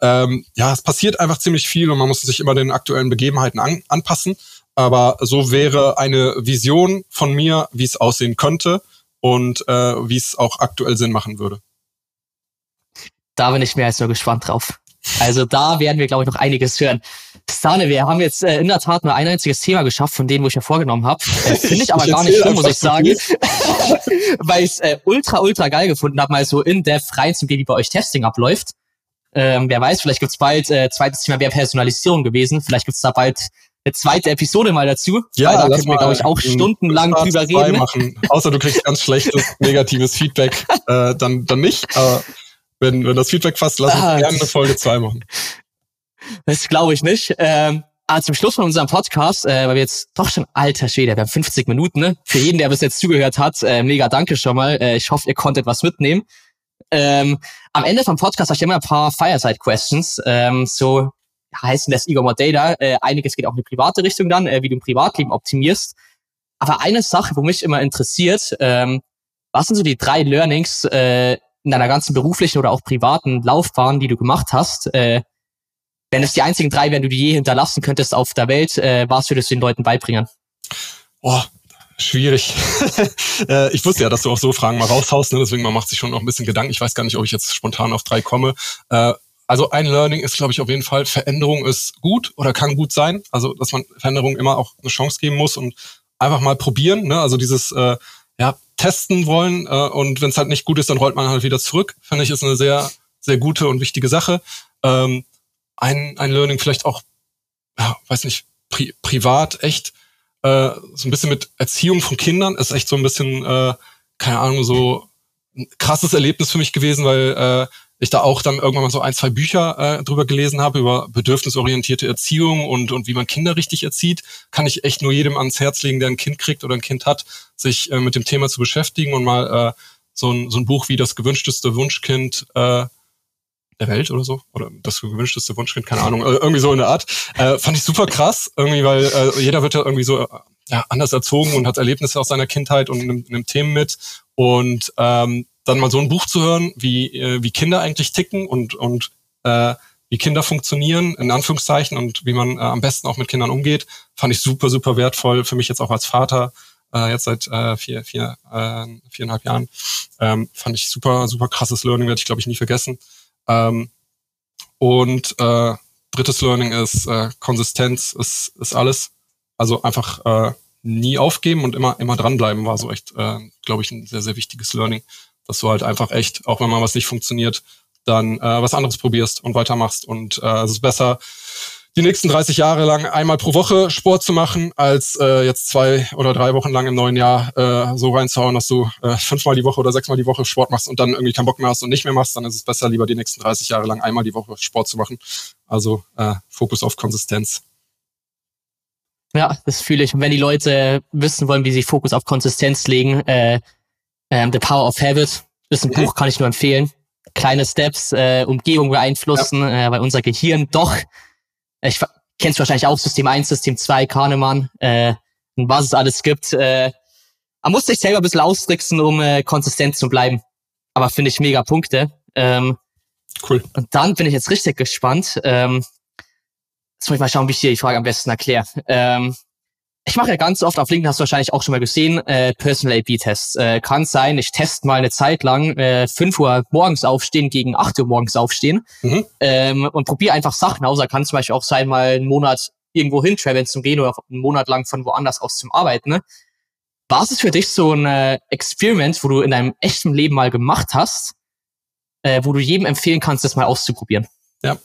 Ähm, ja, es passiert einfach ziemlich viel und man muss sich immer den aktuellen Begebenheiten an, anpassen. Aber so wäre eine Vision von mir, wie es aussehen könnte und äh, wie es auch aktuell Sinn machen würde. Da bin ich mehr als nur gespannt drauf. Also da werden wir, glaube ich, noch einiges hören. Stane, wir haben jetzt äh, in der Tat nur ein einziges Thema geschafft von denen, wo ich ja vorgenommen habe. Äh, Finde ich aber gar nicht schlimm, muss ich sagen. Weil ich es äh, ultra, ultra geil gefunden habe, mal so in Depth reinzugehen, wie bei euch Testing abläuft. Ähm, wer weiß, vielleicht gibt's bald, äh, zweites Thema wäre Personalisierung gewesen. Vielleicht gibt's da bald eine zweite Episode mal dazu. Ja, da können wir, glaube ich, auch stundenlang drüber reden. Machen. Außer du kriegst ganz schlechtes, negatives Feedback, äh, dann, dann nicht. Aber wenn, wenn das Feedback passt, lass uns ah, gerne eine Folge zwei machen. Das glaube ich nicht. Ähm, aber zum Schluss von unserem Podcast, äh, weil wir jetzt doch schon alter Schwede, wir haben 50 Minuten, ne? Für jeden, der bis jetzt zugehört hat, äh, mega danke schon mal. Äh, ich hoffe, ihr konntet was mitnehmen. Ähm, am Ende vom Podcast habe ich immer ein paar Fireside-Questions. Ähm, so heißen Ego More Data. Äh, einiges geht auch in die private Richtung dann, äh, wie du im Privatleben optimierst. Aber eine Sache, wo mich immer interessiert, ähm, was sind so die drei Learnings, äh, in deiner ganzen beruflichen oder auch privaten Laufbahn, die du gemacht hast, äh, wenn es die einzigen drei wären, die du je hinterlassen könntest auf der Welt, äh, was würdest du den Leuten beibringen? Oh, schwierig. äh, ich wusste ja, dass du auch so Fragen mal raushaust, ne? deswegen man macht sich schon noch ein bisschen Gedanken. Ich weiß gar nicht, ob ich jetzt spontan auf drei komme. Äh, also ein Learning ist, glaube ich, auf jeden Fall, Veränderung ist gut oder kann gut sein. Also, dass man Veränderung immer auch eine Chance geben muss und einfach mal probieren. Ne? Also dieses äh, ja, testen wollen äh, und wenn es halt nicht gut ist, dann rollt man halt wieder zurück. Finde ich, ist eine sehr, sehr gute und wichtige Sache. Ähm, ein, ein Learning vielleicht auch, ja, weiß nicht, pri privat echt äh, so ein bisschen mit Erziehung von Kindern ist echt so ein bisschen, äh, keine Ahnung, so ein krasses Erlebnis für mich gewesen, weil äh, ich da auch dann irgendwann mal so ein, zwei Bücher äh, drüber gelesen habe, über bedürfnisorientierte Erziehung und, und wie man Kinder richtig erzieht, kann ich echt nur jedem ans Herz legen, der ein Kind kriegt oder ein Kind hat, sich äh, mit dem Thema zu beschäftigen und mal äh, so, ein, so ein Buch wie das gewünschteste Wunschkind äh, der Welt oder so. Oder das gewünschteste Wunschkind, keine Ahnung, äh, irgendwie so in der Art. Äh, fand ich super krass, irgendwie, weil äh, jeder wird ja irgendwie so äh, ja, anders erzogen und hat Erlebnisse aus seiner Kindheit und nimmt, nimmt Themen mit. Und ähm, dann mal so ein Buch zu hören, wie, äh, wie Kinder eigentlich ticken und, und äh, wie Kinder funktionieren, in Anführungszeichen, und wie man äh, am besten auch mit Kindern umgeht, fand ich super, super wertvoll. Für mich jetzt auch als Vater, äh, jetzt seit äh, vier, vier, äh, viereinhalb Jahren, ähm, fand ich super, super krasses Learning, werde ich, glaube ich, nie vergessen. Ähm, und äh, drittes Learning ist, äh, Konsistenz ist, ist alles. Also einfach äh, nie aufgeben und immer, immer dranbleiben war so echt, äh, glaube ich, ein sehr, sehr wichtiges Learning dass du halt einfach echt, auch wenn mal was nicht funktioniert, dann äh, was anderes probierst und weitermachst. Und äh, es ist besser, die nächsten 30 Jahre lang einmal pro Woche Sport zu machen, als äh, jetzt zwei oder drei Wochen lang im neuen Jahr äh, so reinzuhauen, dass du äh, fünfmal die Woche oder sechsmal die Woche Sport machst und dann irgendwie keinen Bock mehr hast und nicht mehr machst, dann ist es besser, lieber die nächsten 30 Jahre lang einmal die Woche Sport zu machen. Also äh, Fokus auf Konsistenz. Ja, das fühle ich. Und wenn die Leute wissen wollen, wie sie Fokus auf Konsistenz legen, äh, ähm, The Power of Habit ist ein mhm. Buch, kann ich nur empfehlen. Kleine Steps, äh, Umgebung beeinflussen, ja. äh, weil unser Gehirn doch, ich kennst wahrscheinlich auch System 1, System 2, Kahnemann, äh, und was es alles gibt. Äh, man muss sich selber ein bisschen austricksen, um äh, konsistent zu bleiben. Aber finde ich mega Punkte. Ähm, cool. Und dann bin ich jetzt richtig gespannt. Ähm, jetzt muss ich mal schauen, wie ich dir die Frage am besten erkläre. Ähm, ich mache ja ganz oft, auf LinkedIn hast du wahrscheinlich auch schon mal gesehen, äh, Personal AP-Tests. Äh, kann sein, ich teste mal eine Zeit lang äh, 5 Uhr morgens aufstehen gegen 8 Uhr morgens aufstehen mhm. ähm, und probiere einfach Sachen aus. Da kann zum Beispiel auch sein, mal einen Monat irgendwo hin traveln zum gehen oder einen Monat lang von woanders aus zum Arbeiten. Ne? Was ist für dich so ein äh, Experiment, wo du in deinem echten Leben mal gemacht hast, äh, wo du jedem empfehlen kannst, das mal auszuprobieren? Ja.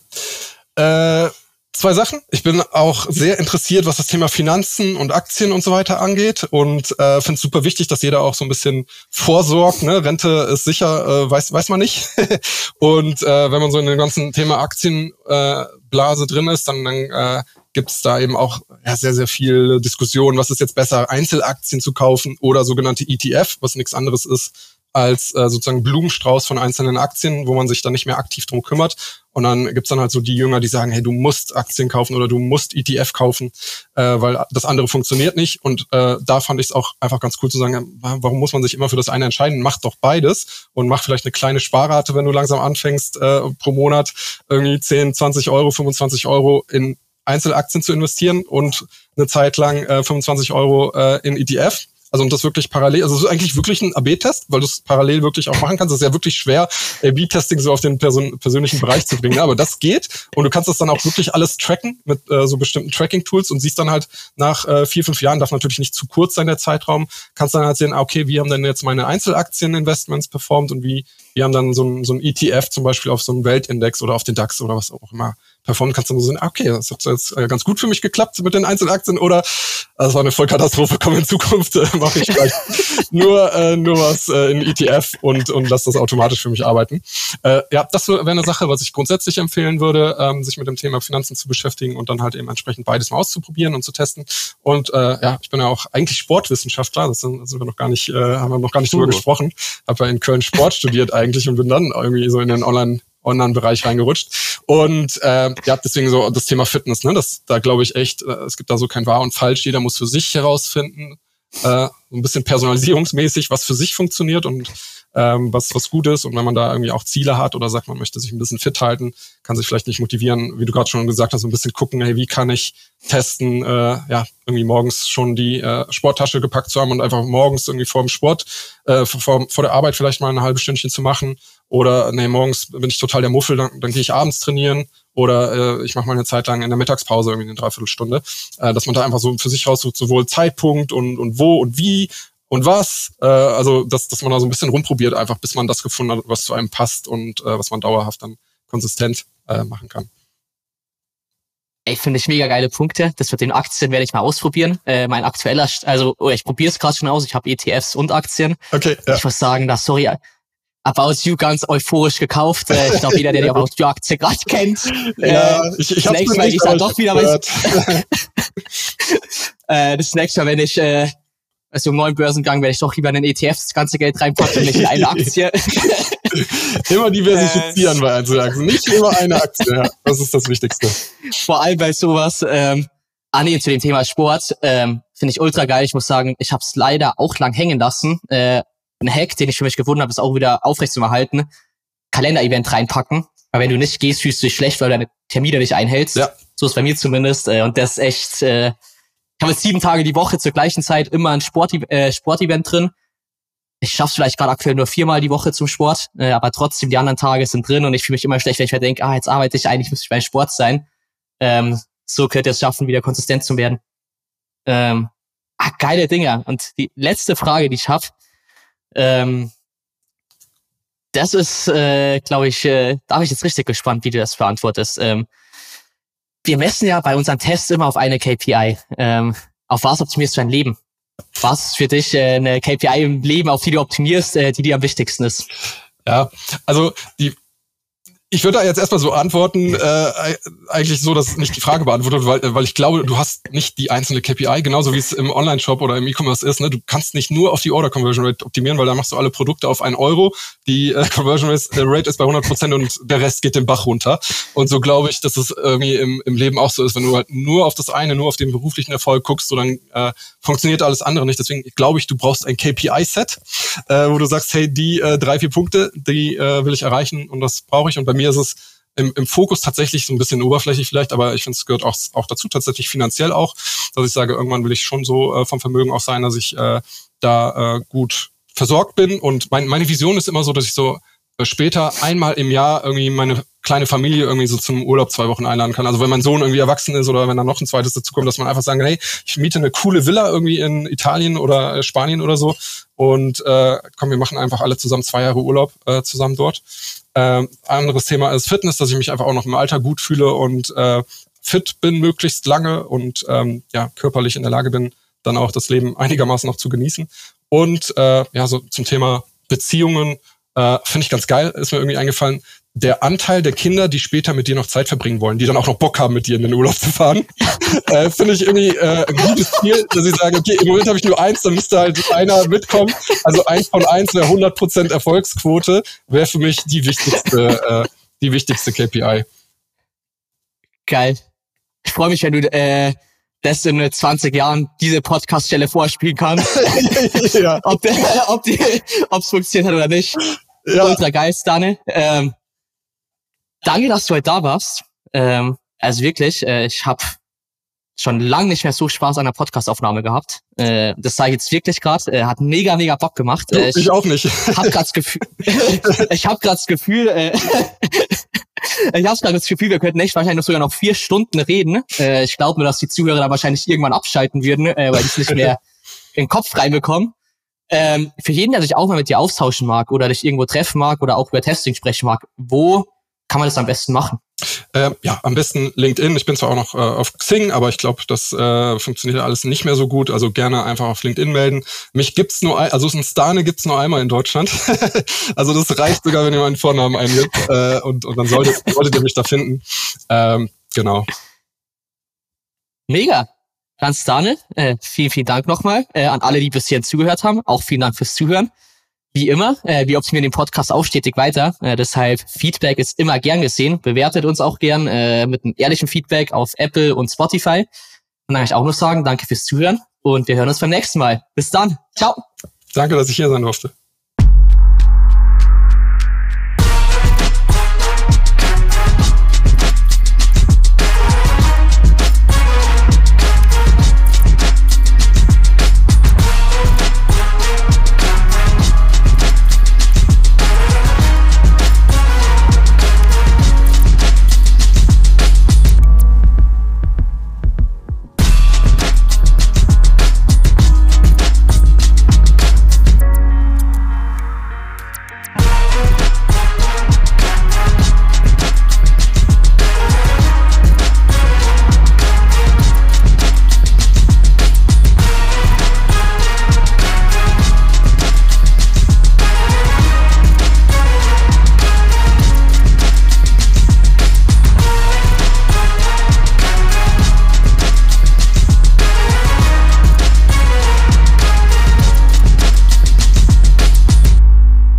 Äh zwei Sachen. Ich bin auch sehr interessiert, was das Thema Finanzen und Aktien und so weiter angeht und äh, finde es super wichtig, dass jeder auch so ein bisschen vorsorgt. Ne? Rente ist sicher, äh, weiß, weiß man nicht. und äh, wenn man so in dem ganzen Thema Aktienblase äh, drin ist, dann, dann äh, gibt es da eben auch ja, sehr, sehr viel Diskussion, was ist jetzt besser, Einzelaktien zu kaufen oder sogenannte ETF, was nichts anderes ist als äh, sozusagen Blumenstrauß von einzelnen Aktien, wo man sich dann nicht mehr aktiv drum kümmert. Und dann gibt's dann halt so die Jünger, die sagen, hey, du musst Aktien kaufen oder du musst ETF kaufen, äh, weil das andere funktioniert nicht. Und äh, da fand ich es auch einfach ganz cool zu sagen, warum muss man sich immer für das eine entscheiden? Mach doch beides und mach vielleicht eine kleine Sparrate, wenn du langsam anfängst, äh, pro Monat irgendwie 10, 20 Euro, 25 Euro in Einzelaktien zu investieren und eine Zeit lang äh, 25 Euro äh, in ETF also und das wirklich parallel, also es ist eigentlich wirklich ein AB-Test, weil du es parallel wirklich auch machen kannst. Es ist ja wirklich schwer, AB-Testing so auf den Person, persönlichen Bereich zu bringen. Aber das geht und du kannst das dann auch wirklich alles tracken mit äh, so bestimmten Tracking-Tools und siehst dann halt nach äh, vier, fünf Jahren, darf natürlich nicht zu kurz sein der Zeitraum, kannst dann halt sehen, ah, okay, wie haben denn jetzt meine Einzelaktieninvestments performt und wie, wie haben dann so ein, so ein ETF zum Beispiel auf so einem Weltindex oder auf den DAX oder was auch immer performen, kannst du nur sehen, okay, das hat jetzt äh, ganz gut für mich geklappt mit den Einzelaktien oder das war eine Vollkatastrophe, komm in Zukunft, äh, mache ich gleich nur, äh, nur was äh, in ETF und, und lass das automatisch für mich arbeiten. Äh, ja, das wäre eine Sache, was ich grundsätzlich empfehlen würde, ähm, sich mit dem Thema Finanzen zu beschäftigen und dann halt eben entsprechend beides mal auszuprobieren und zu testen. Und äh, ja, ich bin ja auch eigentlich Sportwissenschaftler, das sind, sind wir noch gar nicht, äh, haben wir noch gar nicht drüber gesprochen. Habe ja in Köln Sport studiert eigentlich und bin dann irgendwie so in den Online- Online-Bereich reingerutscht. Und äh, ja, deswegen so das Thema Fitness, ne? Das, da glaube ich echt, äh, es gibt da so kein Wahr und Falsch. Jeder muss für sich herausfinden, äh, ein bisschen personalisierungsmäßig, was für sich funktioniert und ähm, was, was gut ist. Und wenn man da irgendwie auch Ziele hat oder sagt, man möchte sich ein bisschen fit halten, kann sich vielleicht nicht motivieren, wie du gerade schon gesagt hast, ein bisschen gucken, hey, wie kann ich testen, äh, ja, irgendwie morgens schon die äh, Sporttasche gepackt zu haben und einfach morgens irgendwie vor dem Sport, äh, vor, vor der Arbeit vielleicht mal ein halbes Stündchen zu machen. Oder nee, morgens bin ich total der Muffel, dann, dann gehe ich abends trainieren. Oder äh, ich mache mal eine Zeit lang in der Mittagspause irgendwie eine Dreiviertelstunde. Äh, dass man da einfach so für sich raussucht, sowohl Zeitpunkt und, und wo und wie und was. Äh, also, dass, dass man da so ein bisschen rumprobiert, einfach bis man das gefunden hat, was zu einem passt und äh, was man dauerhaft dann konsistent äh, machen kann. Ey, finde ich mega geile Punkte. Das mit den Aktien werde ich mal ausprobieren. Äh, mein aktueller, also oh, ich probiere es gerade schon aus. Ich habe ETFs und Aktien. Okay. Ja. Ich muss sagen, da sorry, About You ganz euphorisch gekauft. Äh, ich glaube, jeder, der die About You Aktie gerade kennt. Ja, äh, ich, ich das nächste Mal, ich dann doch wieder was. äh, das nächste Mal, wenn ich äh, also im neuen Börsengang werde ich doch lieber in den ETF das ganze Geld reinpacken, nicht in eine Aktie. immer diversifizieren äh, bei Einzelaktien, nicht immer eine Aktie. Ja, das ist das Wichtigste. Vor allem bei sowas. Ähm, ah nee, zu dem Thema Sport ähm, finde ich ultra geil. Ich muss sagen, ich habe es leider auch lang hängen lassen. Äh, ein Hack, den ich für mich gefunden habe, ist auch wieder aufrecht zu erhalten. Kalender-Event reinpacken. Weil wenn du nicht gehst, fühlst du dich schlecht, weil du deine Termine nicht einhältst. Ja. So ist bei mir zumindest. Äh, und das ist echt, äh, ich habe sieben Tage die Woche zur gleichen Zeit immer ein Sport, äh, Sportevent drin. Ich schaff's vielleicht gerade aktuell nur viermal die Woche zum Sport, äh, aber trotzdem die anderen Tage sind drin und ich fühle mich immer schlecht, wenn ich mir denke, ah, jetzt arbeite ich eigentlich, müsste ich beim Sport sein. Ähm, so könnte es schaffen, wieder konsistent zu werden. Ähm, ah, geile Dinger. Und die letzte Frage, die ich habe, ähm, das ist, äh, glaube ich, äh, da bin ich jetzt richtig gespannt, wie du das beantwortest. Ähm, wir messen ja bei unseren Tests immer auf eine KPI. Ähm, auf was optimierst du dein Leben? Was ist für dich äh, eine KPI im Leben, auf die du optimierst, äh, die dir am wichtigsten ist? Ja, also die ich würde da jetzt erstmal so antworten, äh, eigentlich so, dass nicht die Frage beantwortet, weil, weil ich glaube, du hast nicht die einzelne KPI, genauso wie es im Online-Shop oder im E-Commerce ist. Ne? Du kannst nicht nur auf die Order-Conversion Rate optimieren, weil da machst du alle Produkte auf einen Euro. Die äh, Conversion Rate ist bei 100 Prozent und der Rest geht den Bach runter. Und so glaube ich, dass es irgendwie im, im Leben auch so ist. Wenn du halt nur auf das eine, nur auf den beruflichen Erfolg guckst, so dann äh, funktioniert alles andere nicht. Deswegen glaube ich, du brauchst ein KPI-Set, äh, wo du sagst, hey, die äh, drei, vier Punkte, die äh, will ich erreichen und das brauche ich. Und bei mir ist es im, im Fokus tatsächlich so ein bisschen oberflächlich vielleicht, aber ich finde, es gehört auch, auch dazu, tatsächlich finanziell auch, dass ich sage, irgendwann will ich schon so äh, vom Vermögen auch sein, dass ich äh, da äh, gut versorgt bin. Und mein, meine Vision ist immer so, dass ich so äh, später einmal im Jahr irgendwie meine kleine Familie irgendwie so zum Urlaub zwei Wochen einladen kann. Also wenn mein Sohn irgendwie erwachsen ist oder wenn da noch ein zweites dazukommt, dass man einfach sagen, hey, ich miete eine coole Villa irgendwie in Italien oder äh, Spanien oder so und äh, komm, wir machen einfach alle zusammen zwei Jahre Urlaub äh, zusammen dort. Ähm, anderes Thema ist Fitness, dass ich mich einfach auch noch im Alter gut fühle und äh, fit bin möglichst lange und ähm, ja körperlich in der Lage bin, dann auch das Leben einigermaßen noch zu genießen. Und äh, ja, so zum Thema Beziehungen äh, finde ich ganz geil, ist mir irgendwie eingefallen der Anteil der Kinder, die später mit dir noch Zeit verbringen wollen, die dann auch noch Bock haben, mit dir in den Urlaub zu fahren, äh, finde ich irgendwie äh, ein gutes Ziel, dass ich sage, okay, im Moment habe ich nur eins, dann müsste halt einer mitkommen. Also eins von eins wäre 100% Erfolgsquote, wäre für mich die wichtigste, äh, die wichtigste KPI. Geil. Ich freue mich, wenn du äh, das in 20 Jahren diese Podcast-Stelle vorspielen kannst. ja. Ob es ob ob funktioniert hat oder nicht. Ja. Ultra geil, Stane. Ähm, danke, dass du heute da warst. Ähm, also wirklich, äh, ich habe schon lange nicht mehr so Spaß an der Podcastaufnahme gehabt. Äh, das sage ich jetzt wirklich gerade. Äh, hat mega, mega Bock gemacht. Äh, ich, ich, auch nicht. Hab grad das Gefühl, ich habe gerade das Gefühl, äh, ich habe gerade das Gefühl, wir könnten echt wahrscheinlich noch sogar noch vier Stunden reden. Äh, ich glaube nur, dass die Zuhörer da wahrscheinlich irgendwann abschalten würden, äh, weil die es nicht mehr in den Kopf reinbekommen. Ähm, für jeden, der sich auch mal mit dir austauschen mag oder dich irgendwo treffen mag oder auch über Testing sprechen mag, wo kann man das am besten machen? Ähm, ja, am besten LinkedIn. Ich bin zwar auch noch äh, auf Xing, aber ich glaube, das äh, funktioniert alles nicht mehr so gut. Also gerne einfach auf LinkedIn melden. Mich gibt's nur, ein, also ein Stane gibt's nur einmal in Deutschland. also das reicht sogar, wenn ihr meinen Vornamen eingibt äh, und, und dann solltet, solltet ihr mich da finden. Ähm, genau. Mega. Dann Stane, äh, vielen, vielen Dank nochmal äh, an alle, die bis hierhin zugehört haben. Auch vielen Dank fürs Zuhören. Wie immer, äh, wir optimieren den Podcast auch stetig weiter. Äh, deshalb Feedback ist immer gern gesehen. Bewertet uns auch gern äh, mit einem ehrlichen Feedback auf Apple und Spotify. Und dann kann ich auch nur sagen, danke fürs Zuhören und wir hören uns beim nächsten Mal. Bis dann. Ciao. Danke, dass ich hier sein durfte.